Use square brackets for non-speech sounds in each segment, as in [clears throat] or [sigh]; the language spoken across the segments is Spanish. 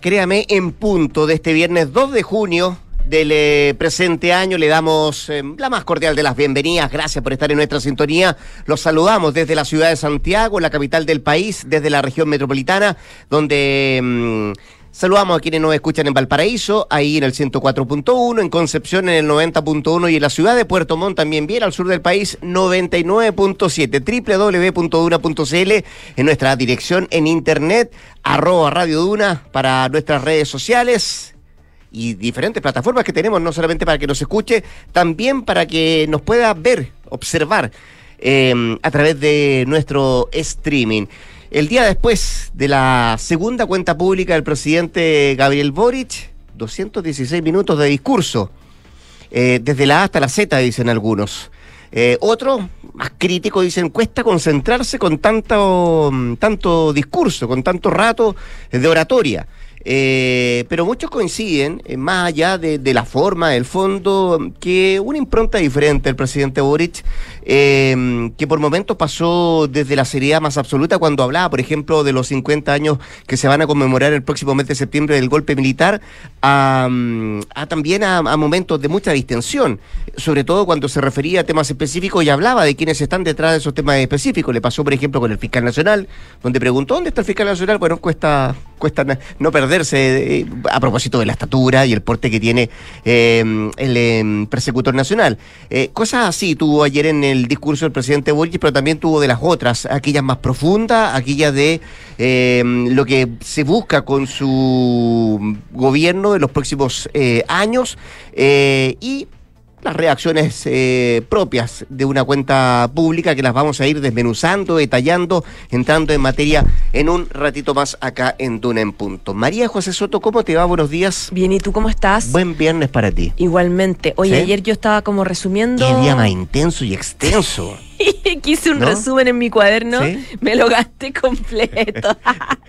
créame, en punto de este viernes 2 de junio del eh, presente año. Le damos eh, la más cordial de las bienvenidas. Gracias por estar en nuestra sintonía. Los saludamos desde la ciudad de Santiago, la capital del país, desde la región metropolitana, donde mm, saludamos a quienes nos escuchan en Valparaíso, ahí en el 104.1, en Concepción en el 90.1 y en la ciudad de Puerto Montt también bien, al sur del país 99.7, www.duna.cl en nuestra dirección en internet, arroba Radio Duna para nuestras redes sociales y diferentes plataformas que tenemos, no solamente para que nos escuche, también para que nos pueda ver, observar eh, a través de nuestro streaming. El día después de la segunda cuenta pública del presidente Gabriel Boric, 216 minutos de discurso, eh, desde la A hasta la Z, dicen algunos. Eh, otro, más crítico, dicen, cuesta concentrarse con tanto, tanto discurso, con tanto rato de oratoria. Eh, pero muchos coinciden, eh, más allá de, de, la forma, del fondo, que una impronta diferente el presidente Boric, eh, que por momentos pasó desde la seriedad más absoluta cuando hablaba, por ejemplo, de los 50 años que se van a conmemorar el próximo mes de septiembre del golpe militar, a, a también a, momentos de mucha distensión, sobre todo cuando se refería a temas específicos y hablaba de quienes están detrás de esos temas específicos. Le pasó, por ejemplo, con el fiscal nacional, donde preguntó, ¿dónde está el fiscal nacional? Bueno, cuesta, cuesta no perderse eh, a propósito de la estatura y el porte que tiene eh, el eh, persecutor nacional. cosas así tuvo ayer en el discurso del presidente Boric, pero también tuvo de las otras, aquellas más profundas, aquellas de lo que se busca con su gobierno en los próximos años y las reacciones eh, propias de una cuenta pública que las vamos a ir desmenuzando, detallando, entrando en materia en un ratito más acá en Duna en Punto. María José Soto, ¿cómo te va? Buenos días. Bien, ¿y tú cómo estás? Buen viernes para ti. Igualmente. Oye, ¿Sí? ayer yo estaba como resumiendo... Qué día más intenso y extenso. [laughs] Quise un ¿No? resumen en mi cuaderno, ¿Sí? me lo gasté [laughs] completo,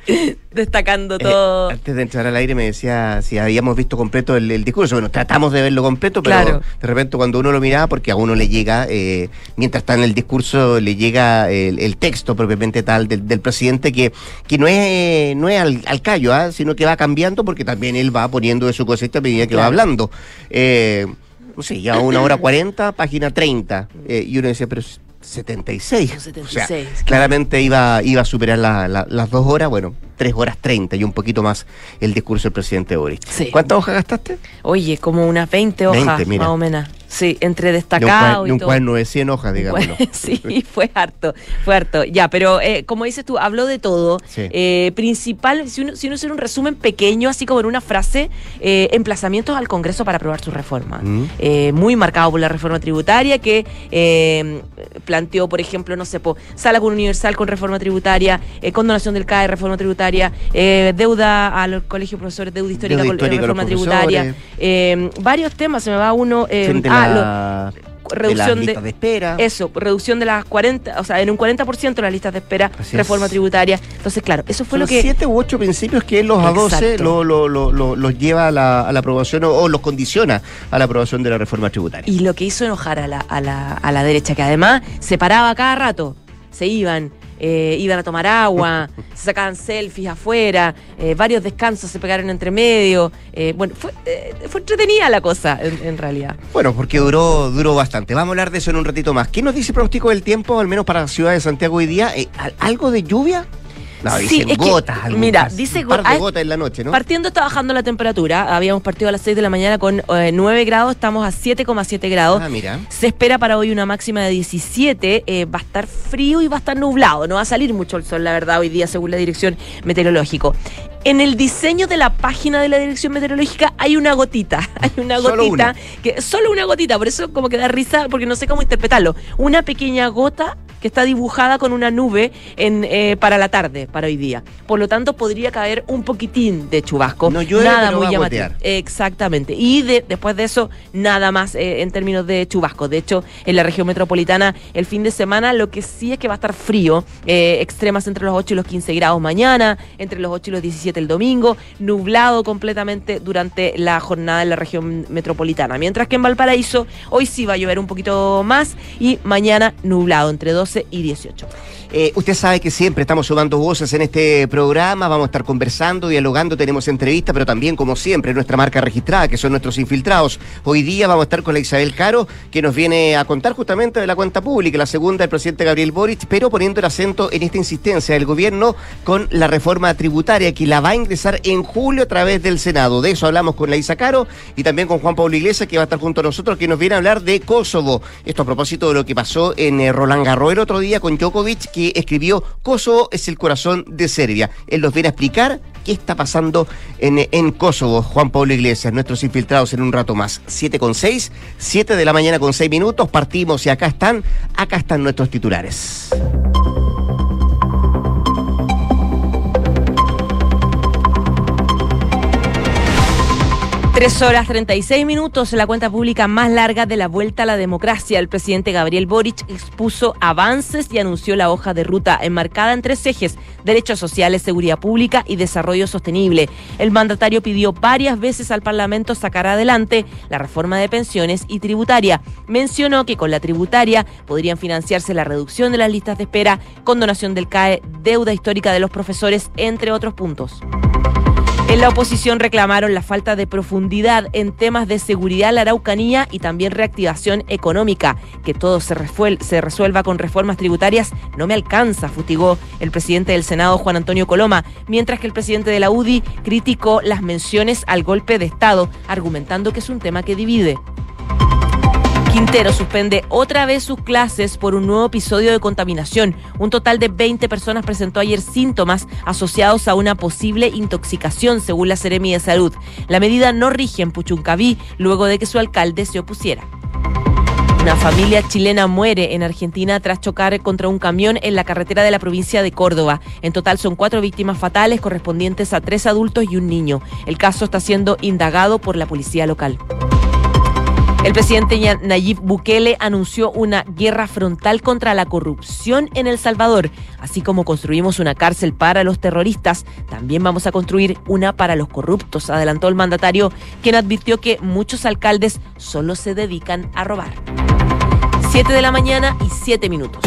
[laughs] destacando todo. Eh, antes de entrar al aire me decía si habíamos visto completo el, el, discurso. Bueno, tratamos de verlo completo, pero claro. de repente cuando uno lo miraba, porque a uno le llega, eh, mientras está en el discurso, le llega el, el texto propiamente tal del, del, presidente, que, que no es, no es al, al callo, ¿eh? sino que va cambiando porque también él va poniendo de su cosecha a medida que claro. va hablando. Eh, no sé, ya una hora cuarenta, página 30. Eh, y uno decía, pero 76. 76 o sea, claro. claramente iba, iba a superar la, la, las dos horas, bueno, tres horas 30 y un poquito más el discurso del presidente Boris. Sí. ¿Cuántas hojas gastaste? Oye, como unas 20 hojas 20, mira. más o menos. Sí, entre destacado de un, y todo. cuaderno de 100 hojas, digámoslo. [laughs] sí, fue harto, fue harto. Ya, pero eh, como dices tú, habló de todo. Sí. Eh, principal, si uno, si uno hace un resumen pequeño, así como en una frase, eh, emplazamientos al Congreso para aprobar su reforma. Mm. muy marcado por la reforma tributaria que eh, planteó, por ejemplo, no sé, po, sala con universal con reforma tributaria, condonación del CAE, reforma tributaria, deuda al colegio de profesores, deuda histórica, deuda histórica con reforma tributaria. varios temas, se me va uno. Ah, lo, reducción de, las listas de, espera. Eso, reducción de las 40, o sea, en un 40% las listas de espera, Así reforma es. tributaria. Entonces, claro, eso fue Son lo que. siete u ocho principios que él los adoce, los lo, lo, lo, lo, lleva a la, a la aprobación o, o, los condiciona a la aprobación de la reforma tributaria. Y lo que hizo enojar a la, a la, a la derecha, que además se paraba cada rato, se iban. Eh, iban a tomar agua, [laughs] se sacaban selfies afuera, eh, varios descansos se pegaron entre medio. Eh, bueno, fue, fue, entretenida la cosa, en, en, realidad. Bueno, porque duró, duró bastante. Vamos a hablar de eso en un ratito más. ¿Qué nos dice el pronóstico del tiempo, al menos para la ciudad de Santiago hoy día? ¿Algo de lluvia? No, sí, dicen gotas. Que, mira, dice un par de gotas en la noche, ¿no? Partiendo está bajando la temperatura. Habíamos partido a las 6 de la mañana con eh, 9 grados, estamos a 7,7 grados. Ah, mira. Se espera para hoy una máxima de 17. Eh, va a estar frío y va a estar nublado. No va a salir mucho el sol, la verdad, hoy día, según la dirección meteorológica. En el diseño de la página de la dirección meteorológica hay una gotita. [laughs] Hay una solo gotita. Una. que Solo una gotita, por eso como que da risa, porque no sé cómo interpretarlo. Una pequeña gota que está dibujada con una nube en, eh, para la tarde, para hoy día. Por lo tanto, podría caer un poquitín de chubasco. No llueve, nada muy llamativo. Exactamente. Y de, después de eso, nada más eh, en términos de chubasco. De hecho, en la región metropolitana, el fin de semana, lo que sí es que va a estar frío. Eh, extremas entre los 8 y los 15 grados mañana, entre los 8 y los 17 el domingo, nublado completamente durante la jornada en la región metropolitana. Mientras que en Valparaíso, hoy sí va a llover un poquito más y mañana nublado entre 12 y 18. Eh, usted sabe que siempre estamos sumando voces en este programa, vamos a estar conversando, dialogando, tenemos entrevistas, pero también, como siempre, nuestra marca registrada, que son nuestros infiltrados. Hoy día vamos a estar con la Isabel Caro, que nos viene a contar justamente de la cuenta pública, la segunda del presidente Gabriel Boric, pero poniendo el acento en esta insistencia del gobierno con la reforma tributaria, que la va a ingresar en julio a través del Senado. De eso hablamos con la Isa Caro y también con Juan Pablo Iglesias, que va a estar junto a nosotros, que nos viene a hablar de Kosovo. Esto a propósito de lo que pasó en eh, Roland el otro día con Djokovic, escribió Kosovo es el corazón de Serbia. Él nos viene a explicar qué está pasando en, en Kosovo. Juan Pablo Iglesias, nuestros infiltrados en un rato más. 7 con 6, 7 de la mañana con 6 minutos. Partimos y acá están, acá están nuestros titulares. Tres horas 36 minutos, la cuenta pública más larga de la vuelta a la democracia. El presidente Gabriel Boric expuso avances y anunció la hoja de ruta enmarcada en tres ejes, derechos sociales, seguridad pública y desarrollo sostenible. El mandatario pidió varias veces al Parlamento sacar adelante la reforma de pensiones y tributaria. Mencionó que con la tributaria podrían financiarse la reducción de las listas de espera, condonación del CAE, deuda histórica de los profesores, entre otros puntos. En la oposición reclamaron la falta de profundidad en temas de seguridad la Araucanía y también reactivación económica. Que todo se, se, resuelva con reformas tributarias no me alcanza, futigó el presidente del Senado, Juan Antonio Coloma, mientras que el presidente de la UDI criticó las menciones al golpe de Estado, argumentando que es un tema que divide. Quintero suspende otra vez sus clases por un nuevo episodio de contaminación. Un total de 20 personas presentó ayer síntomas asociados a una posible intoxicación, según la Seremi de Salud. La medida no rige en Puchuncaví luego de que su alcalde se opusiera. Una familia chilena muere en Argentina tras chocar contra un camión en la carretera de la provincia de Córdoba. En total son cuatro víctimas fatales correspondientes a tres adultos y un niño. El caso está siendo indagado por la policía local. El presidente Nayib Bukele anunció una guerra frontal contra la corrupción en El Salvador. Así como construimos una cárcel para los terroristas, también vamos a construir una para los corruptos, adelantó el mandatario, quien advirtió que muchos alcaldes solo se dedican a robar. Siete de la mañana y siete minutos.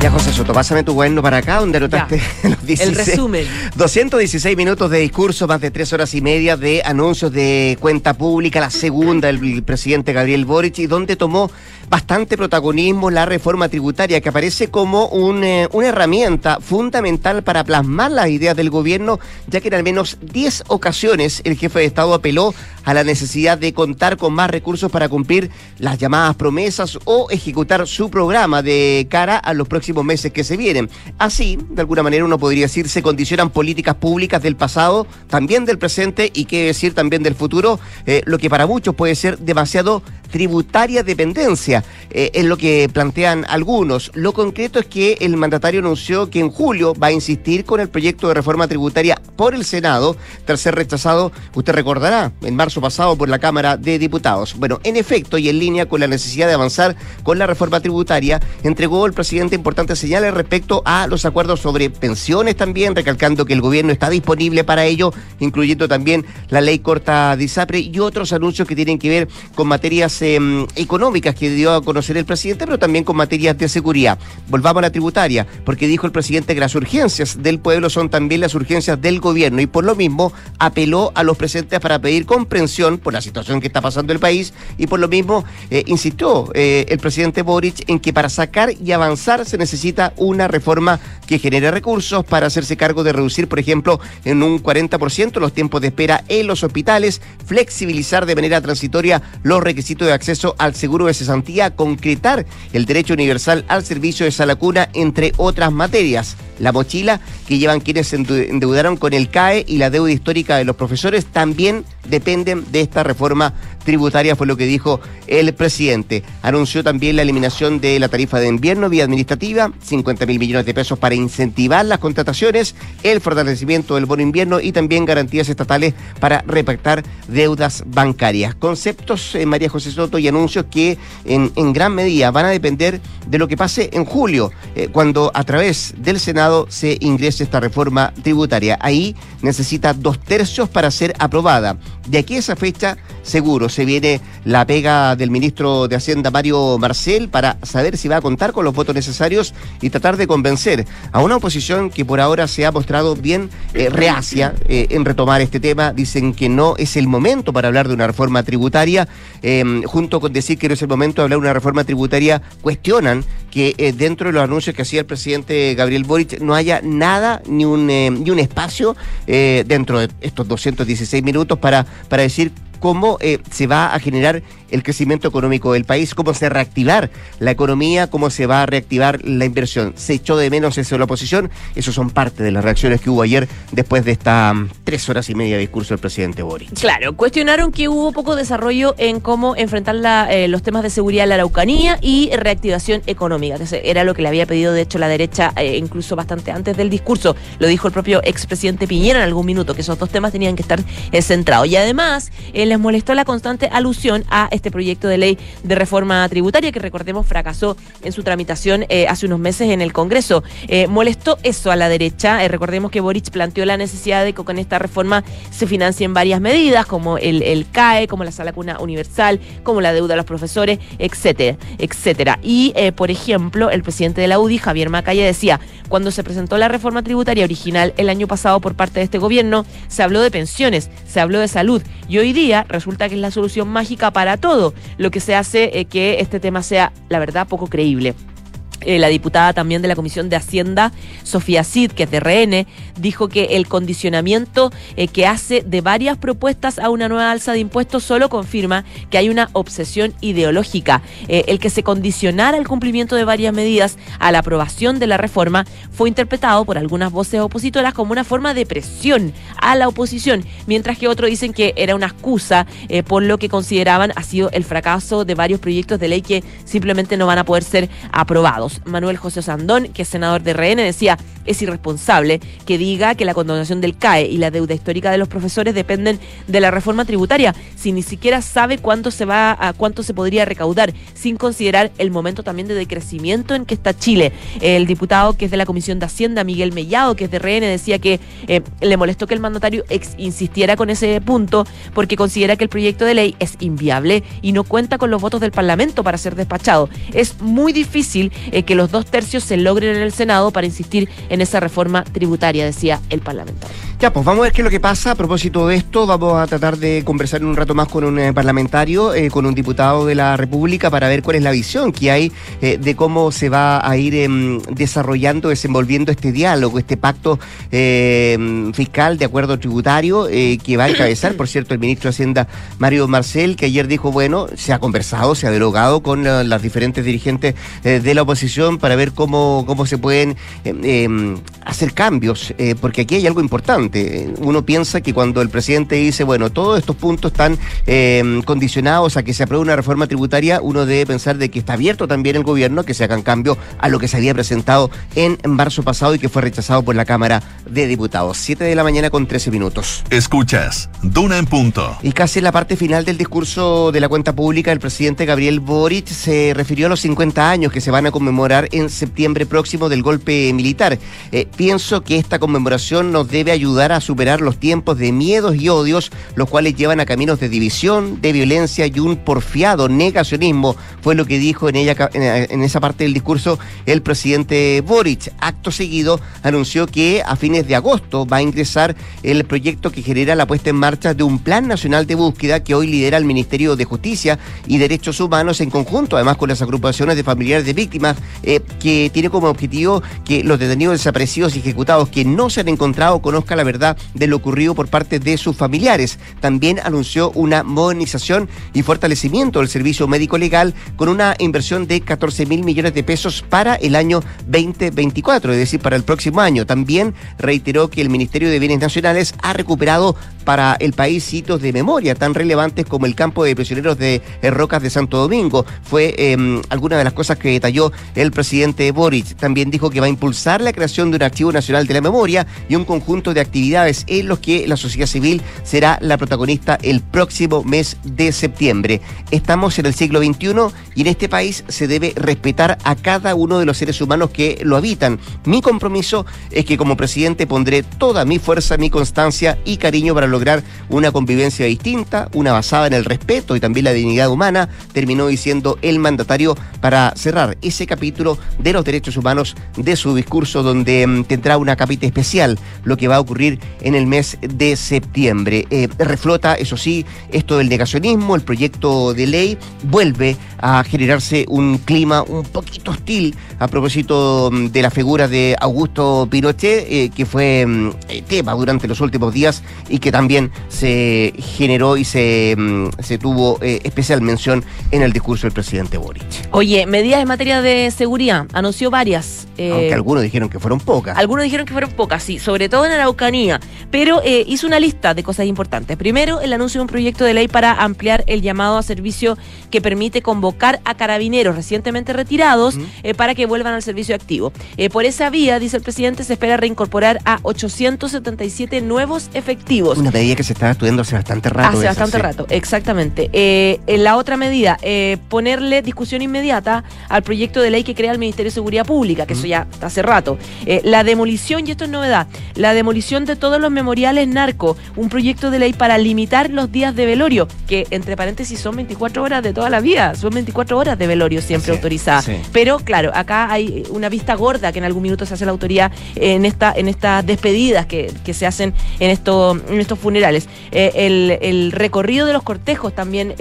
Ya, José Soto, pásame tu cuaderno para acá, donde anotaste [laughs] los 16. El resumen. 216 minutos de discurso, más de tres horas y media de anuncios de cuenta pública, la segunda del presidente Gabriel Boric, y donde tomó bastante protagonismo la reforma tributaria, que aparece como eh, una herramienta fundamental para plasmar las ideas del gobierno, ya que en al menos 10 ocasiones el jefe de Estado apeló a la necesidad de contar con más recursos para cumplir las llamadas promesas o ejecutar su programa de cara a los próximos meses que se vienen. Así, de alguna manera uno podría decir, se condicionan políticas públicas del pasado, también del presente y qué decir también del futuro, eh, lo que para muchos puede ser demasiado tributaria dependencia, eh, es lo que plantean algunos. Lo concreto es que el mandatario anunció que en julio va a insistir con el proyecto de reforma tributaria por el Senado, tras ser rechazado, usted recordará, en marzo pasado por la Cámara de Diputados. Bueno, en efecto, y en línea con la necesidad de avanzar con la reforma tributaria, entregó el presidente importantes señales respecto a los acuerdos sobre pensiones también, recalcando que el gobierno está disponible para ello, incluyendo también la ley corta de ISAPRE y otros anuncios que tienen que ver con materias Em, económicas que dio a conocer el presidente, pero también con materias de seguridad. Volvamos a la tributaria, porque dijo el presidente que las urgencias del pueblo son también las urgencias del gobierno y por lo mismo apeló a los presentes para pedir comprensión por la situación que está pasando el país y por lo mismo eh, insistió eh, el presidente Boric en que para sacar y avanzar se necesita una reforma que genere recursos para hacerse cargo de reducir, por ejemplo, en un 40% los tiempos de espera en los hospitales, flexibilizar de manera transitoria los requisitos acceso al seguro de cesantía, concretar el derecho universal al servicio de salacuna, entre otras materias. La mochila que llevan quienes se endeudaron con el CAE y la deuda histórica de los profesores también dependen de esta reforma tributaria, fue lo que dijo el presidente. Anunció también la eliminación de la tarifa de invierno vía administrativa, 50 mil millones de pesos para incentivar las contrataciones, el fortalecimiento del bono invierno y también garantías estatales para repactar deudas bancarias. Conceptos, eh, María José Y anuncios que en, gran medida van a depender de lo que pase en julio, eh, cuando a través del Senado se ingrese esta reforma tributaria. Ahí necesita dos tercios para ser aprobada. De aquí a esa fecha seguro. Se viene la pega del ministro de Hacienda, Mario Marcel, para saber si va a contar con los votos necesarios y tratar de convencer a una oposición que por ahora se ha mostrado bien eh, reacia eh, en retomar este tema. Dicen que no es el momento para hablar de una reforma tributaria. Em, junto con decir que no es el momento de hablar de una reforma tributaria, cuestionan que eh, dentro de los anuncios que hacía el presidente Gabriel Boric no haya nada ni un, ni un espacio dentro de estos 216 minutos para, para decir cómo eh, se va a generar el crecimiento económico del país, cómo se va a reactivar la economía, cómo se va a reactivar la inversión. Se echó de menos eso de la oposición, eso son parte de las reacciones que hubo ayer después de esta mm, tres horas y media de discurso del presidente Boric. Claro, cuestionaron que hubo poco desarrollo en cómo enfrentar eh, los temas de seguridad en la Araucanía y reactivación económica. era lo que le había pedido, de hecho, la derecha, eh, incluso bastante antes del discurso. Lo dijo el propio expresidente Piñera en algún minuto, que esos dos temas tenían que estar centrados. Y además, les molestó la constante alusión a este proyecto de ley de reforma tributaria que recordemos fracasó en su tramitación eh, hace unos meses en el Congreso. Eh, molestó eso a la derecha. Eh, recordemos que Boric planteó la necesidad de que con esta reforma se financien varias medidas como el, el CAE, como la sala cuna universal, como la deuda a los profesores, etcétera, etcétera. Y, por ejemplo, el presidente de la UDI, Javier Macaya, decía, cuando se presentó la reforma tributaria original el año pasado por parte de este gobierno, se habló de pensiones, se habló de salud y hoy día resulta que es la solución mágica para todo, lo que se hace eh, que este tema sea, la verdad, poco creíble. Eh, la diputada también de la Comisión de Hacienda, Sofía Cid, que es de RN, dijo que el condicionamiento eh, que hace de varias propuestas a una nueva alza de impuestos solo confirma que hay una obsesión ideológica. Eh, el que se condicionara el cumplimiento de varias medidas a la aprobación de la reforma fue interpretado por algunas voces opositoras como una forma de presión a la oposición, mientras que otros dicen que era una excusa por lo que consideraban ha sido el fracaso de varios proyectos de ley que simplemente no van a poder ser aprobados. Manuel José Sandón, que es senador de RN, decía, es irresponsable que diga que la condonación del CAE y la deuda histórica de los profesores dependen de la reforma tributaria, si ni siquiera sabe cuánto se va a cuánto se podría recaudar, sin considerar el momento también de decrecimiento en que está Chile. El diputado que es de la Comisión de Hacienda, Miguel Mellado, que es de RN, decía que eh, le molestó que el mandatario insistiera con ese punto porque considera que el proyecto de ley es inviable y no cuenta con los votos del Parlamento para ser despachado. Es muy difícil eh, que los dos tercios se logren en el Senado para insistir en esa reforma tributaria, decía el parlamentario. Ya, pues vamos a ver qué es lo que pasa. A propósito de esto, vamos a tratar de conversar un rato más con un eh, parlamentario, eh, con un diputado de la República, para ver cuál es la visión que hay de cómo se va a ir em, desarrollando, desenvolviendo este diálogo, este pacto em, fiscal de acuerdo tributario que va a encabezar, por cierto, el ministro de Hacienda, Mario Marcel, que ayer dijo, bueno, se ha conversado, se ha derogado con las diferentes dirigentes de la oposición para ver cómo, cómo se pueden em, hacer cambios, eh, porque aquí hay algo importante. Uno piensa que cuando el presidente dice, bueno, todos estos puntos están em, condicionados a que se apruebe una reforma tributaria, uno debe pensar de que está abierto también el gobierno que se hagan cambios a lo que se había presentado en marzo pasado y que fue rechazado por la Cámara de Diputados. Siete de la mañana con 13 minutos. Escuchas, Duna en punto. Y casi en la parte final del discurso de la cuenta pública, el presidente Gabriel Boric se refirió a los 50 años que se van a conmemorar en septiembre próximo del golpe militar. Eh, pienso que esta conmemoración nos debe ayudar a superar los tiempos de miedos y odios, los cuales llevan a caminos de división, de violencia y un porfiado negacionismo, fue lo que dijo en, ella, en esa parte del discurso el presidente Boric. Acto seguido anunció que a fines de agosto va a ingresar el proyecto que genera la puesta en marcha de un plan nacional de búsqueda que hoy lidera el Ministerio de Justicia y Derechos Humanos en conjunto, además con las agrupaciones de familiares de víctimas eh, que tiene como objetivo que los detenidos desaparecidos y ejecutados que no se han encontrado conozcan la verdad de lo ocurrido por parte de sus familiares. También anunció una modernización y fortalecimiento del servicio médico legal con una inversión de 14 mil millones de pesos para el año 2024, es decir, para el próximo año. También reiteró que el Ministerio de Bienes Nacionales ha recuperado para el país sitios de memoria tan relevantes como el campo de prisioneros de Rocas de Santo Domingo. Fue eh, alguna de las cosas que detalló el presidente Boric. También dijo que va a impulsar la creación de un archivo nacional de la memoria y un conjunto de actividades en los que la sociedad civil será la protagonista el próximo mes de septiembre. Estamos en el siglo XXI y en este país se debe respetar a cada uno de los seres humanos que lo habitan. Mi compromiso es que como presidente pondré toda mi fuerza, mi constancia y cariño para lograr lograr una convivencia distinta, una basada en el respeto y también la dignidad humana, terminó diciendo el mandatario para cerrar ese capítulo de los derechos humanos de su discurso, donde mm, tendrá una capita especial, lo que va a ocurrir en el mes de septiembre. Eh, reflota, eso sí, esto del negacionismo, el proyecto de ley vuelve a generarse un clima un poquito hostil a propósito mm, de la figura de Augusto Pinochet, eh, que fue mm, eh, tema durante los últimos días y que también se generó y se, mm, se tuvo eh, especial mención en el discurso del presidente Boric. Oye, medidas en materia de seguridad, anunció varias. Aunque algunos dijeron que fueron pocas. Algunos dijeron que fueron pocas, sí, sobre todo en Araucanía, pero hizo una lista de cosas importantes. Primero, el anuncio de un proyecto de ley para ampliar el llamado a servicio que permite convocar a carabineros recientemente retirados para que vuelvan al servicio activo. por esa vía, dice el presidente, se espera reincorporar a 877 nuevos efectivos. Una medida que se está estudiando hace bastante rato. Hace bastante rato, exactamente. Eh, en la otra medida, eh, ponerle discusión inmediata al proyecto de ley que crea el Ministerio de Seguridad Pública, que eso ya hace rato. Eh, la demolición, y esto es novedad, la demolición de todos los memoriales narco, un proyecto de ley para limitar los días de velorio, que entre paréntesis son 24 horas de toda la vida, son 24 horas de velorio siempre autorizadas. Pero claro, acá hay una vista gorda que en algún minuto se hace la autoridad en esta en estas despedidas que, se hacen en, esto, en estos funerales. Eh, el, el, recorrido de los cortejos también...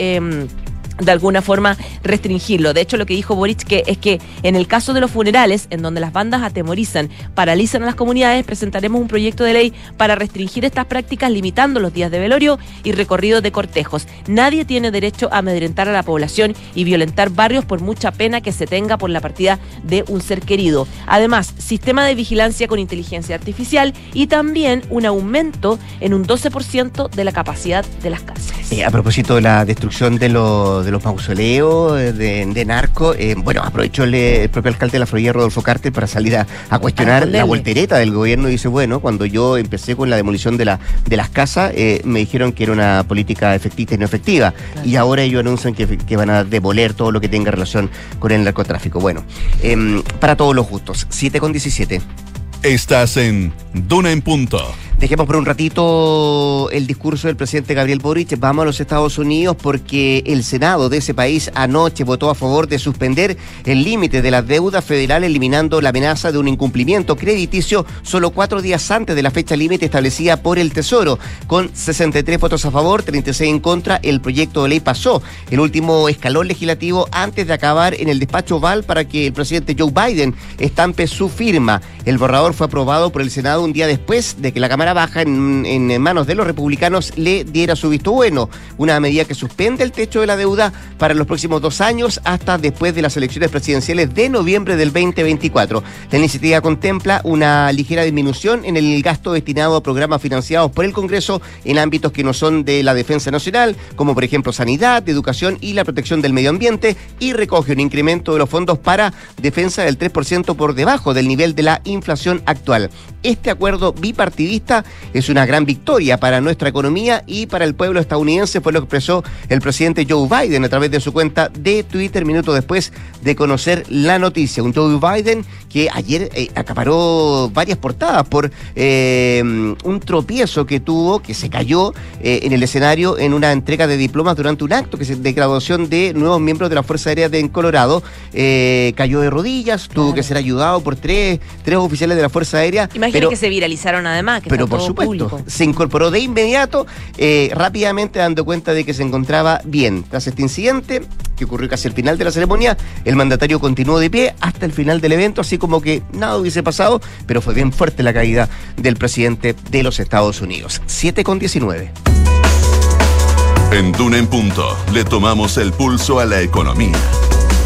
De alguna forma restringirlo. De hecho, lo que dijo Boric es que en el caso de los funerales, en donde las bandas atemorizan, paralizan a las comunidades, presentaremos un proyecto de ley para restringir estas prácticas, limitando los días de velorio y recorrido de cortejos. Nadie tiene derecho a amedrentar a la población y violentar barrios por mucha pena que se tenga por la partida de un ser querido. Además, sistema de vigilancia con inteligencia artificial y también un aumento en un 12% de la capacidad de las cárceles. Eh, a propósito de la destrucción de los de los mausoleos eh, de, narco. Eh, bueno, aprovechó el, propio alcalde de la Florida, Rodolfo Carter, para salir a, cuestionar la voltereta del gobierno. Dice, bueno, cuando yo empecé con la demolición de, la, de las casas, eh, me dijeron que era una política efectista y no efectiva. Y ahora ellos anuncian que, van a demoler todo lo que tenga relación con el narcotráfico. Bueno, em, para todos los gustos. 7 con 17. Estás en Duna en Punto. Dejemos por un ratito el discurso del presidente Gabriel Boric. Vamos a los Estados Unidos porque el Senado de ese país anoche votó a favor de suspender el límite de la deuda federal, eliminando la amenaza de un incumplimiento crediticio solo cuatro días antes de la fecha límite establecida por el Tesoro. Con 63 votos a favor, 36 en contra, el proyecto de ley pasó el último escalón legislativo antes de acabar en el despacho oval para que el presidente Joe Biden estampe su firma. El borrador fue aprobado por el Senado un día después de que la Cámara Baja en, manos de los republicanos le diera su visto bueno, una medida que suspende el techo de la deuda para los próximos dos años hasta después de las elecciones presidenciales de noviembre del 2024. La iniciativa contempla una ligera disminución en el gasto destinado a programas financiados por el Congreso en ámbitos que no son de la defensa nacional, como por ejemplo sanidad, educación y la protección del medio ambiente, y recoge un incremento de los fondos para defensa del 3% por debajo del nivel de la inflación actual. Este acuerdo bipartidista es una gran victoria para nuestra economía y para el pueblo estadounidense, fue lo que expresó el presidente Joe Biden a través de su cuenta de Twitter minutos después de conocer la noticia. Un Joe Biden que ayer eh, acaparó varias portadas por eh, un tropiezo que tuvo, que se cayó eh, en el escenario en una entrega de diplomas durante un acto que se, de graduación de nuevos miembros de la Fuerza Aérea de Colorado. cayó de rodillas, tuvo que ser ayudado por tres, tres oficiales de la Fuerza Aérea. Imagino que se viralizaron además. Que por supuesto, se incorporó de inmediato, eh, rápidamente dando cuenta de que se encontraba bien. Tras este incidente, que ocurrió casi al final de la ceremonia, el mandatario continuó de pie hasta el final del evento, así como que nada hubiese pasado, pero fue bien fuerte la caída del presidente de los Estados Unidos. 7 con 19. En Duna en Punto le tomamos el pulso a la economía.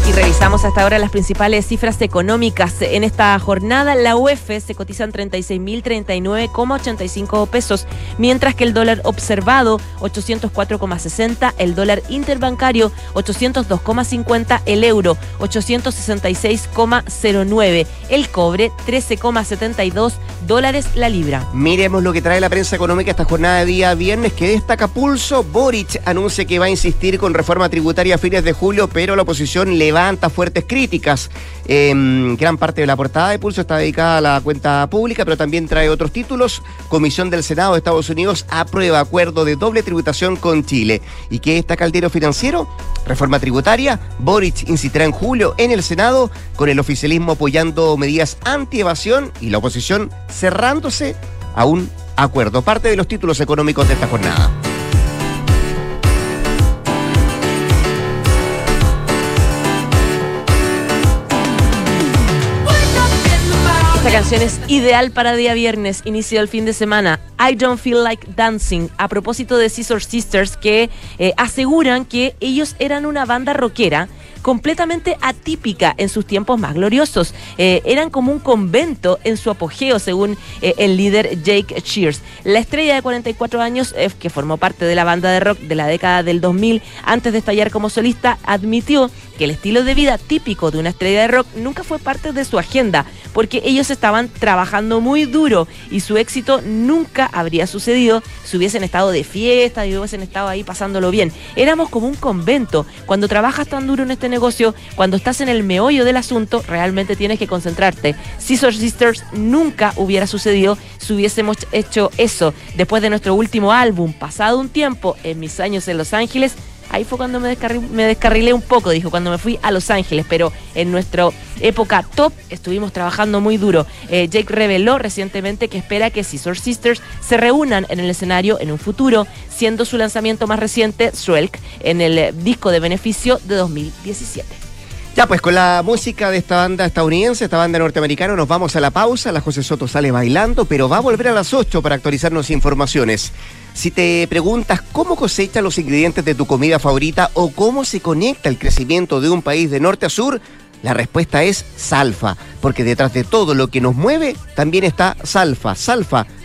Y revisamos hasta ahora las principales cifras económicas. En esta jornada, la UEF se cotizan 36.039,85 pesos, mientras que el dólar observado 804,60, el dólar interbancario 802,50, el euro 866,09, el cobre 13,72 dólares la libra. Miremos lo que trae la prensa económica esta jornada de día viernes que destaca pulso. Boric anuncia que va a insistir con reforma tributaria a fines de julio, pero la oposición le levanta fuertes críticas. Em, gran parte de la portada de Pulso está dedicada a la cuenta pública, pero también trae otros títulos. Comisión del Senado de Estados Unidos aprueba acuerdo de doble tributación con Chile. ¿Y qué está caldero financiero? Reforma tributaria. Boric incitará en julio en el Senado con el oficialismo apoyando medidas anti-evasión y la oposición cerrándose a un acuerdo. Parte de los títulos económicos de esta jornada. Esta canción es ideal para día viernes, inicio del fin de semana. I Don't Feel Like Dancing, a propósito de Scissor Sisters, que eh, aseguran que ellos eran una banda rockera completamente atípica en sus tiempos más gloriosos. Eh, eran como un convento en su apogeo, según eh, el líder Jake Shears. La estrella de 44 años, que formó parte de la banda de rock de la década del 2000, antes de estallar como solista, admitió que el estilo de vida típico de una estrella de rock nunca fue parte de su agenda, porque ellos estaban trabajando muy duro y su éxito nunca habría sucedido si hubiesen estado de fiesta y hubiesen estado ahí pasándolo bien. Éramos como un convento. Cuando trabajas tan duro en este negocio, cuando estás en el meollo del asunto, realmente tienes que concentrarte. Scissor Sisters nunca hubiera sucedido si hubiésemos hecho eso. Después de nuestro último álbum, pasado un tiempo, en mis años en Los Ángeles, Ahí fue cuando me, descarrilé, me descarrilé un poco, dijo, cuando me fui a Los Ángeles, pero en nuestra época top estuvimos trabajando muy duro. Eh, Jake reveló recientemente que espera que Scissor Sisters se reúnan en el escenario en un futuro, siendo su lanzamiento más reciente, Swelk, en el disco de beneficio de 2017. Ya, pues con la música de esta banda estadounidense, esta banda norteamericana, nos vamos a la pausa. La José Soto sale bailando, pero va a volver a las 8 para actualizarnos informaciones. Si te preguntas cómo cosecha los ingredientes de tu comida favorita o cómo se conecta el crecimiento de un país de norte a sur, la respuesta es Salfa, porque detrás de todo lo que nos mueve también está Salfa. Salfa,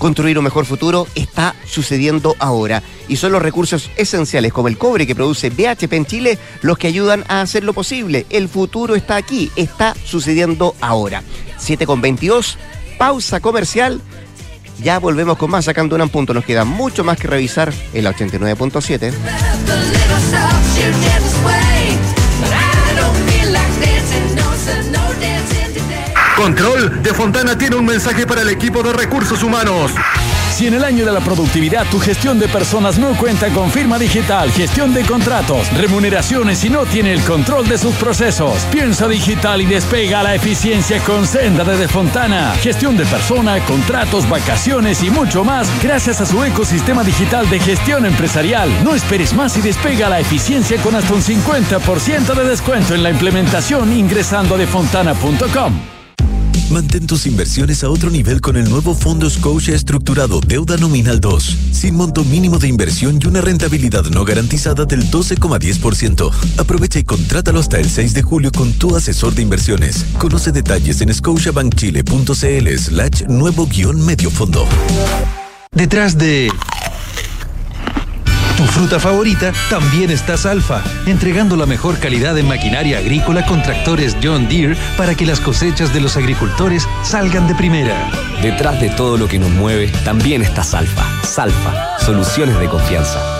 Construir un mejor futuro está sucediendo ahora y son los recursos esenciales como el cobre que produce BHP en Chile los que ayudan a hacerlo posible. El futuro está aquí, está sucediendo ahora. 7 con 22, pausa comercial. Ya volvemos con más sacando un punto. Nos queda mucho más que revisar en la 89.7. Control de Fontana tiene un mensaje para el equipo de recursos humanos. Si en el año de la productividad tu gestión de personas no cuenta con firma digital, gestión de contratos, remuneraciones y no tiene el control de sus procesos, piensa digital y despega la eficiencia con Senda de Fontana. Gestión de persona, contratos, vacaciones y mucho más gracias a su ecosistema digital de gestión empresarial. No esperes más y despega la eficiencia con hasta un 50% de descuento en la implementación ingresando a defontana.com. Mantén tus inversiones a otro nivel con el nuevo Fondo Scotia Estructurado Deuda Nominal 2, sin monto mínimo de inversión y una rentabilidad no garantizada del 12,10%. Aprovecha y contrátalo hasta el 6 de julio con tu asesor de inversiones. Conoce detalles en scotiabankchile.cl slash nuevo guion medio fondo. Detrás de tu fruta favorita, también está Salfa, entregando la mejor calidad de maquinaria agrícola con tractores John Deere para que las cosechas de los agricultores salgan de primera. Detrás de todo lo que nos mueve, también está Salfa. Salfa, soluciones de confianza.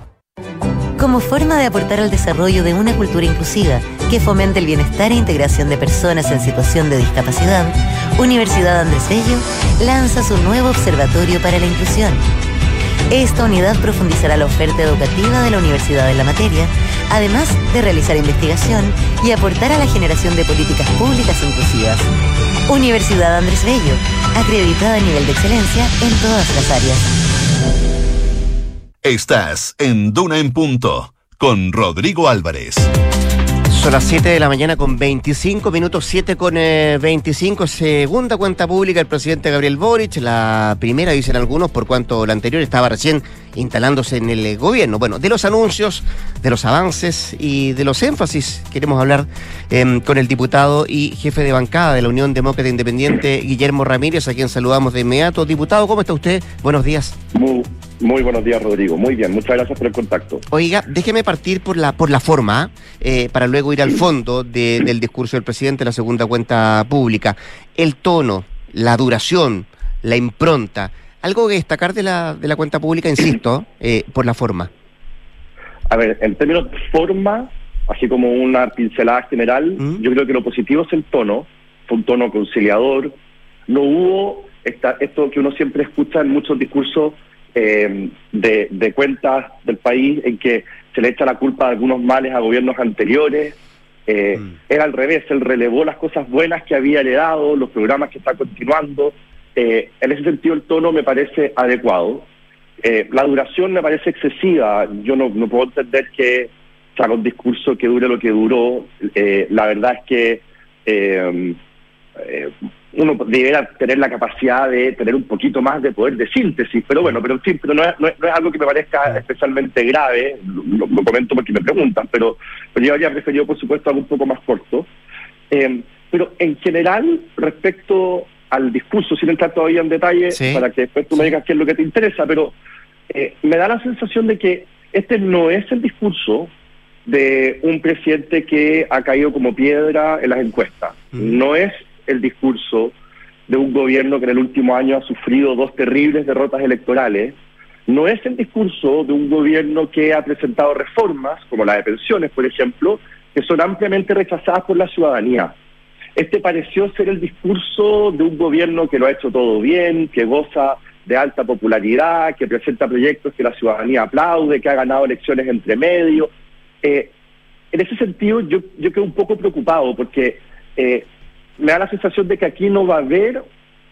Como forma de aportar al desarrollo de una cultura inclusiva que fomente el bienestar e integración de personas en situación de discapacidad, Universidad Andrés Bello lanza su nuevo Observatorio para la Inclusión. Esta unidad profundizará la oferta educativa de la universidad en la materia, además de realizar investigación y aportar a la generación de políticas públicas inclusivas. Universidad Andrés Bello, acreditada a nivel de excelencia en todas las áreas. Estás en Duna en Punto con Rodrigo Álvarez. Son las 7 de la mañana con 25 minutos, 7 con eh, 25. Segunda cuenta pública del presidente Gabriel Boric. La primera, dicen algunos, por cuanto la anterior estaba recién instalándose en el eh, gobierno. Bueno, de los anuncios, de los avances y de los énfasis queremos hablar eh, con el diputado y jefe de bancada de la Unión Demócrata Independiente, Guillermo Ramírez, a quien saludamos de inmediato. Diputado, ¿cómo está usted? Buenos días. Muy, muy buenos días, Rodrigo. Muy bien, muchas gracias por el contacto. Oiga, déjeme partir por la por la forma, eh, para luego ir al fondo de, del discurso del presidente, la segunda cuenta pública. El tono, la duración, la impronta. Algo que destacar de la, de la cuenta pública, insisto, eh, por la forma. A ver, en términos de forma, así como una pincelada general, ¿Mm? yo creo que lo positivo es el tono, fue un tono conciliador, no hubo esta, esto que uno siempre escucha en muchos discursos eh, de, de cuentas del país en que se le echa la culpa de algunos males a gobiernos anteriores. Eh, Mm. Era al revés, él relevó las cosas buenas que había heredado, los programas que está continuando. Eh, en ese sentido, el tono me parece adecuado. Eh, la duración me parece excesiva. Yo no, no puedo entender que haga un discurso que dure lo que duró. Eh, la verdad es que eh, uno debería tener la capacidad de tener un poquito más de poder de síntesis, pero bueno, pero en fin, pero no es, no es, no es algo que me parezca especialmente grave, lo, lo comento porque me preguntan, pero, pero yo habría preferido, por supuesto, algo un poco más corto. Eh, pero en general, respecto al discurso, sin entrar todavía en detalle, Sí. para que después tú me digas qué es lo que te interesa, pero eh, me da la sensación de que este no es el discurso de un presidente que ha caído como piedra en las encuestas. Mm. No es el discurso de un gobierno que en el último año ha sufrido dos terribles derrotas electorales. No es el discurso de un gobierno que ha presentado reformas, como la de pensiones, por ejemplo, que son ampliamente rechazadas por la ciudadanía. Este pareció ser el discurso de un gobierno que lo ha hecho todo bien, que goza de alta popularidad, que presenta proyectos que la ciudadanía aplaude, que ha ganado elecciones entre medio. Eh, en ese sentido, yo, yo quedo un poco preocupado porque eh, me da la sensación de que aquí no va a haber,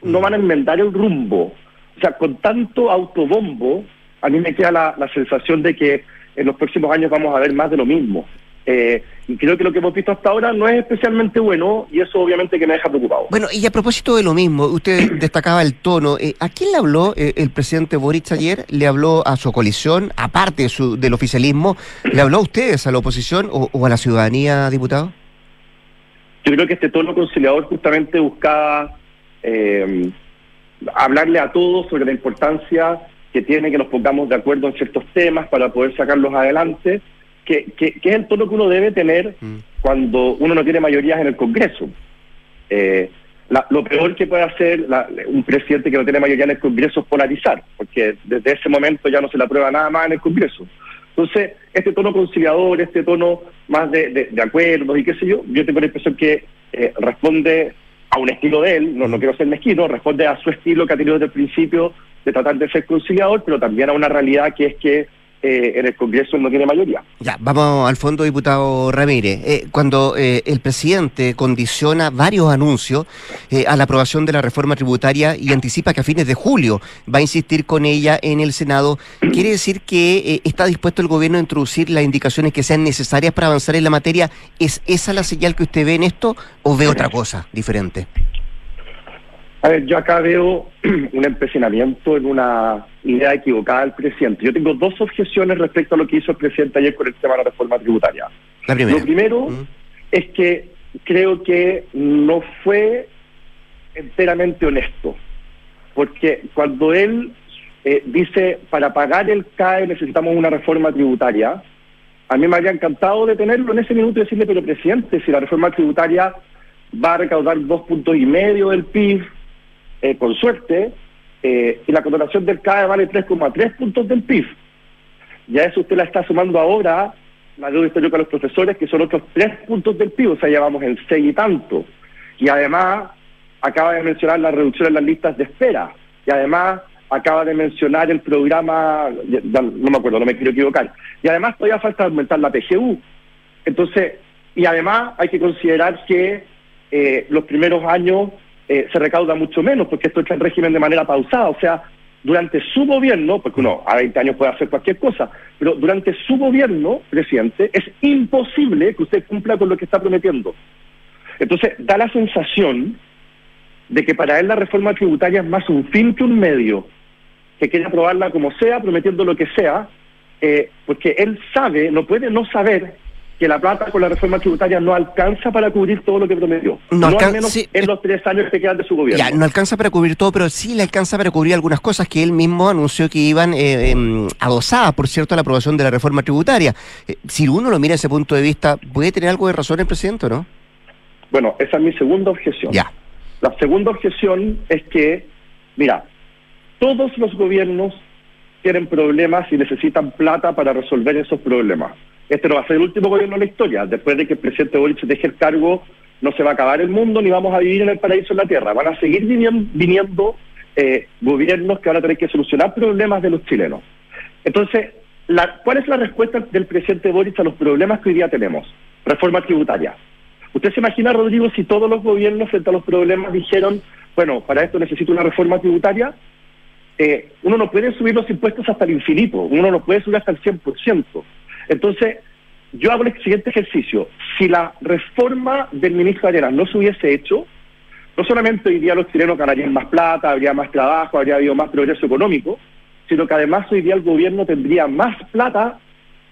no van a enmendar el rumbo. O sea, con tanto autobombo, a mí me queda la, la sensación de que en los próximos años vamos a ver más de lo mismo. Eh, y creo que lo que hemos visto hasta ahora no es especialmente bueno y eso obviamente que me deja preocupado. Bueno, y a propósito de lo mismo, usted [coughs] destacaba el tono. eh, ¿A quién le habló eh, el presidente Boric ayer? ¿Le habló a su coalición, aparte de su, del oficialismo? ¿Le habló a ustedes, a la oposición o, o a la ciudadanía, diputado? Yo creo que este tono conciliador justamente buscaba eh, hablarle a todos sobre la importancia que tiene que nos pongamos de acuerdo en ciertos temas para poder sacarlos adelante, que, que, que es el tono que uno debe tener Mm. cuando uno no tiene mayorías en el Congreso. Eh, la- lo peor que puede hacer la- un presidente que no tiene mayoría en el Congreso es polarizar, porque desde ese momento ya no se le aprueba nada más en el Congreso. Entonces, este tono conciliador, este tono más de, de- de acuerdos y qué sé yo, yo tengo la impresión que eh, responde a un estilo de él, no, no quiero ser mezquino, responde a su estilo que ha tenido desde el principio de tratar de ser conciliador, pero también a una realidad que es que eh, en el Congreso no tiene mayoría. Ya, vamos al fondo, diputado Ramírez. Eh, cuando eh, el presidente condiciona varios anuncios eh, a la aprobación de la reforma tributaria y anticipa que a fines de julio va a insistir con ella en el Senado, ¿quiere decir que eh, está dispuesto el gobierno a introducir las indicaciones que sean necesarias para avanzar en la materia? ¿Es esa la señal que usted ve en esto o ve otra cosa diferente? A ver, yo acá veo [clears throat] un empecinamiento en una idea equivocada del presidente. Yo tengo dos objeciones respecto a lo que hizo el presidente ayer con el tema de la reforma tributaria. La primera. Lo primero Mm. es que creo que no fue enteramente honesto, porque cuando él eh, dice para pagar el CAE necesitamos una reforma tributaria, a mí me habría encantado detenerlo en ese minuto y decirle, pero presidente, si la reforma tributaria va a recaudar dos puntos y medio del PIB, eh, con suerte, eh, y la contratación del CAE vale 3,3 puntos del PIB. Ya eso usted la está sumando ahora, la deuda histórica a los profesores, que son otros 3 puntos del PIB, o sea, ya vamos en 6 y tanto. Y además, acaba de mencionar la reducción en las listas de espera. Y además, acaba de mencionar el programa, no me acuerdo, no me quiero equivocar. Y además, todavía falta aumentar la PGU. Entonces, y además hay que considerar que eh, los primeros años eh, se recauda mucho menos, porque esto está en régimen de manera pausada. O sea, durante su gobierno, porque uno a 20 años puede hacer cualquier cosa, pero durante su gobierno, presidente, es imposible que usted cumpla con lo que está prometiendo. Entonces, da la sensación de que para él la reforma tributaria es más un fin que un medio, que quiere aprobarla como sea, prometiendo lo que sea, eh, porque él sabe, no puede no saber que la plata con la reforma tributaria no alcanza para cubrir todo lo que prometió. No No, al menos sí, en los tres años que quedan de su gobierno. Ya, no alcanza para cubrir todo, pero sí le alcanza para cubrir algunas cosas que él mismo anunció que iban eh, em, adosadas, por cierto, a la aprobación de la reforma tributaria. Eh, si uno lo mira desde ese punto de vista, ¿puede tener algo de razón el presidente o no? Bueno, esa es mi segunda objeción. Ya. La segunda objeción es que, mira, todos los gobiernos tienen problemas y necesitan plata para resolver esos problemas. Este no va a ser el último gobierno de la historia. Después de que el presidente Boric deje el cargo, no se va a acabar el mundo ni vamos a vivir en el paraíso en la tierra. Van a seguir viniendo eh, gobiernos que van a tener que solucionar problemas de los chilenos. Entonces, ¿cuál es la respuesta del presidente Boric a los problemas que hoy día tenemos? Reforma tributaria. ¿Usted se imagina, Rodrigo, si todos los gobiernos frente a los problemas dijeron, bueno, para esto necesito una reforma tributaria? Eh, uno no puede subir los impuestos hasta el infinito, uno no puede subir hasta el 100%. Entonces, yo hago el siguiente ejercicio. Si la reforma del ministro Arenas no se hubiese hecho, no solamente hoy día los chilenos ganarían más plata, habría más trabajo, habría habido más progreso económico, sino que además hoy día el gobierno tendría más plata,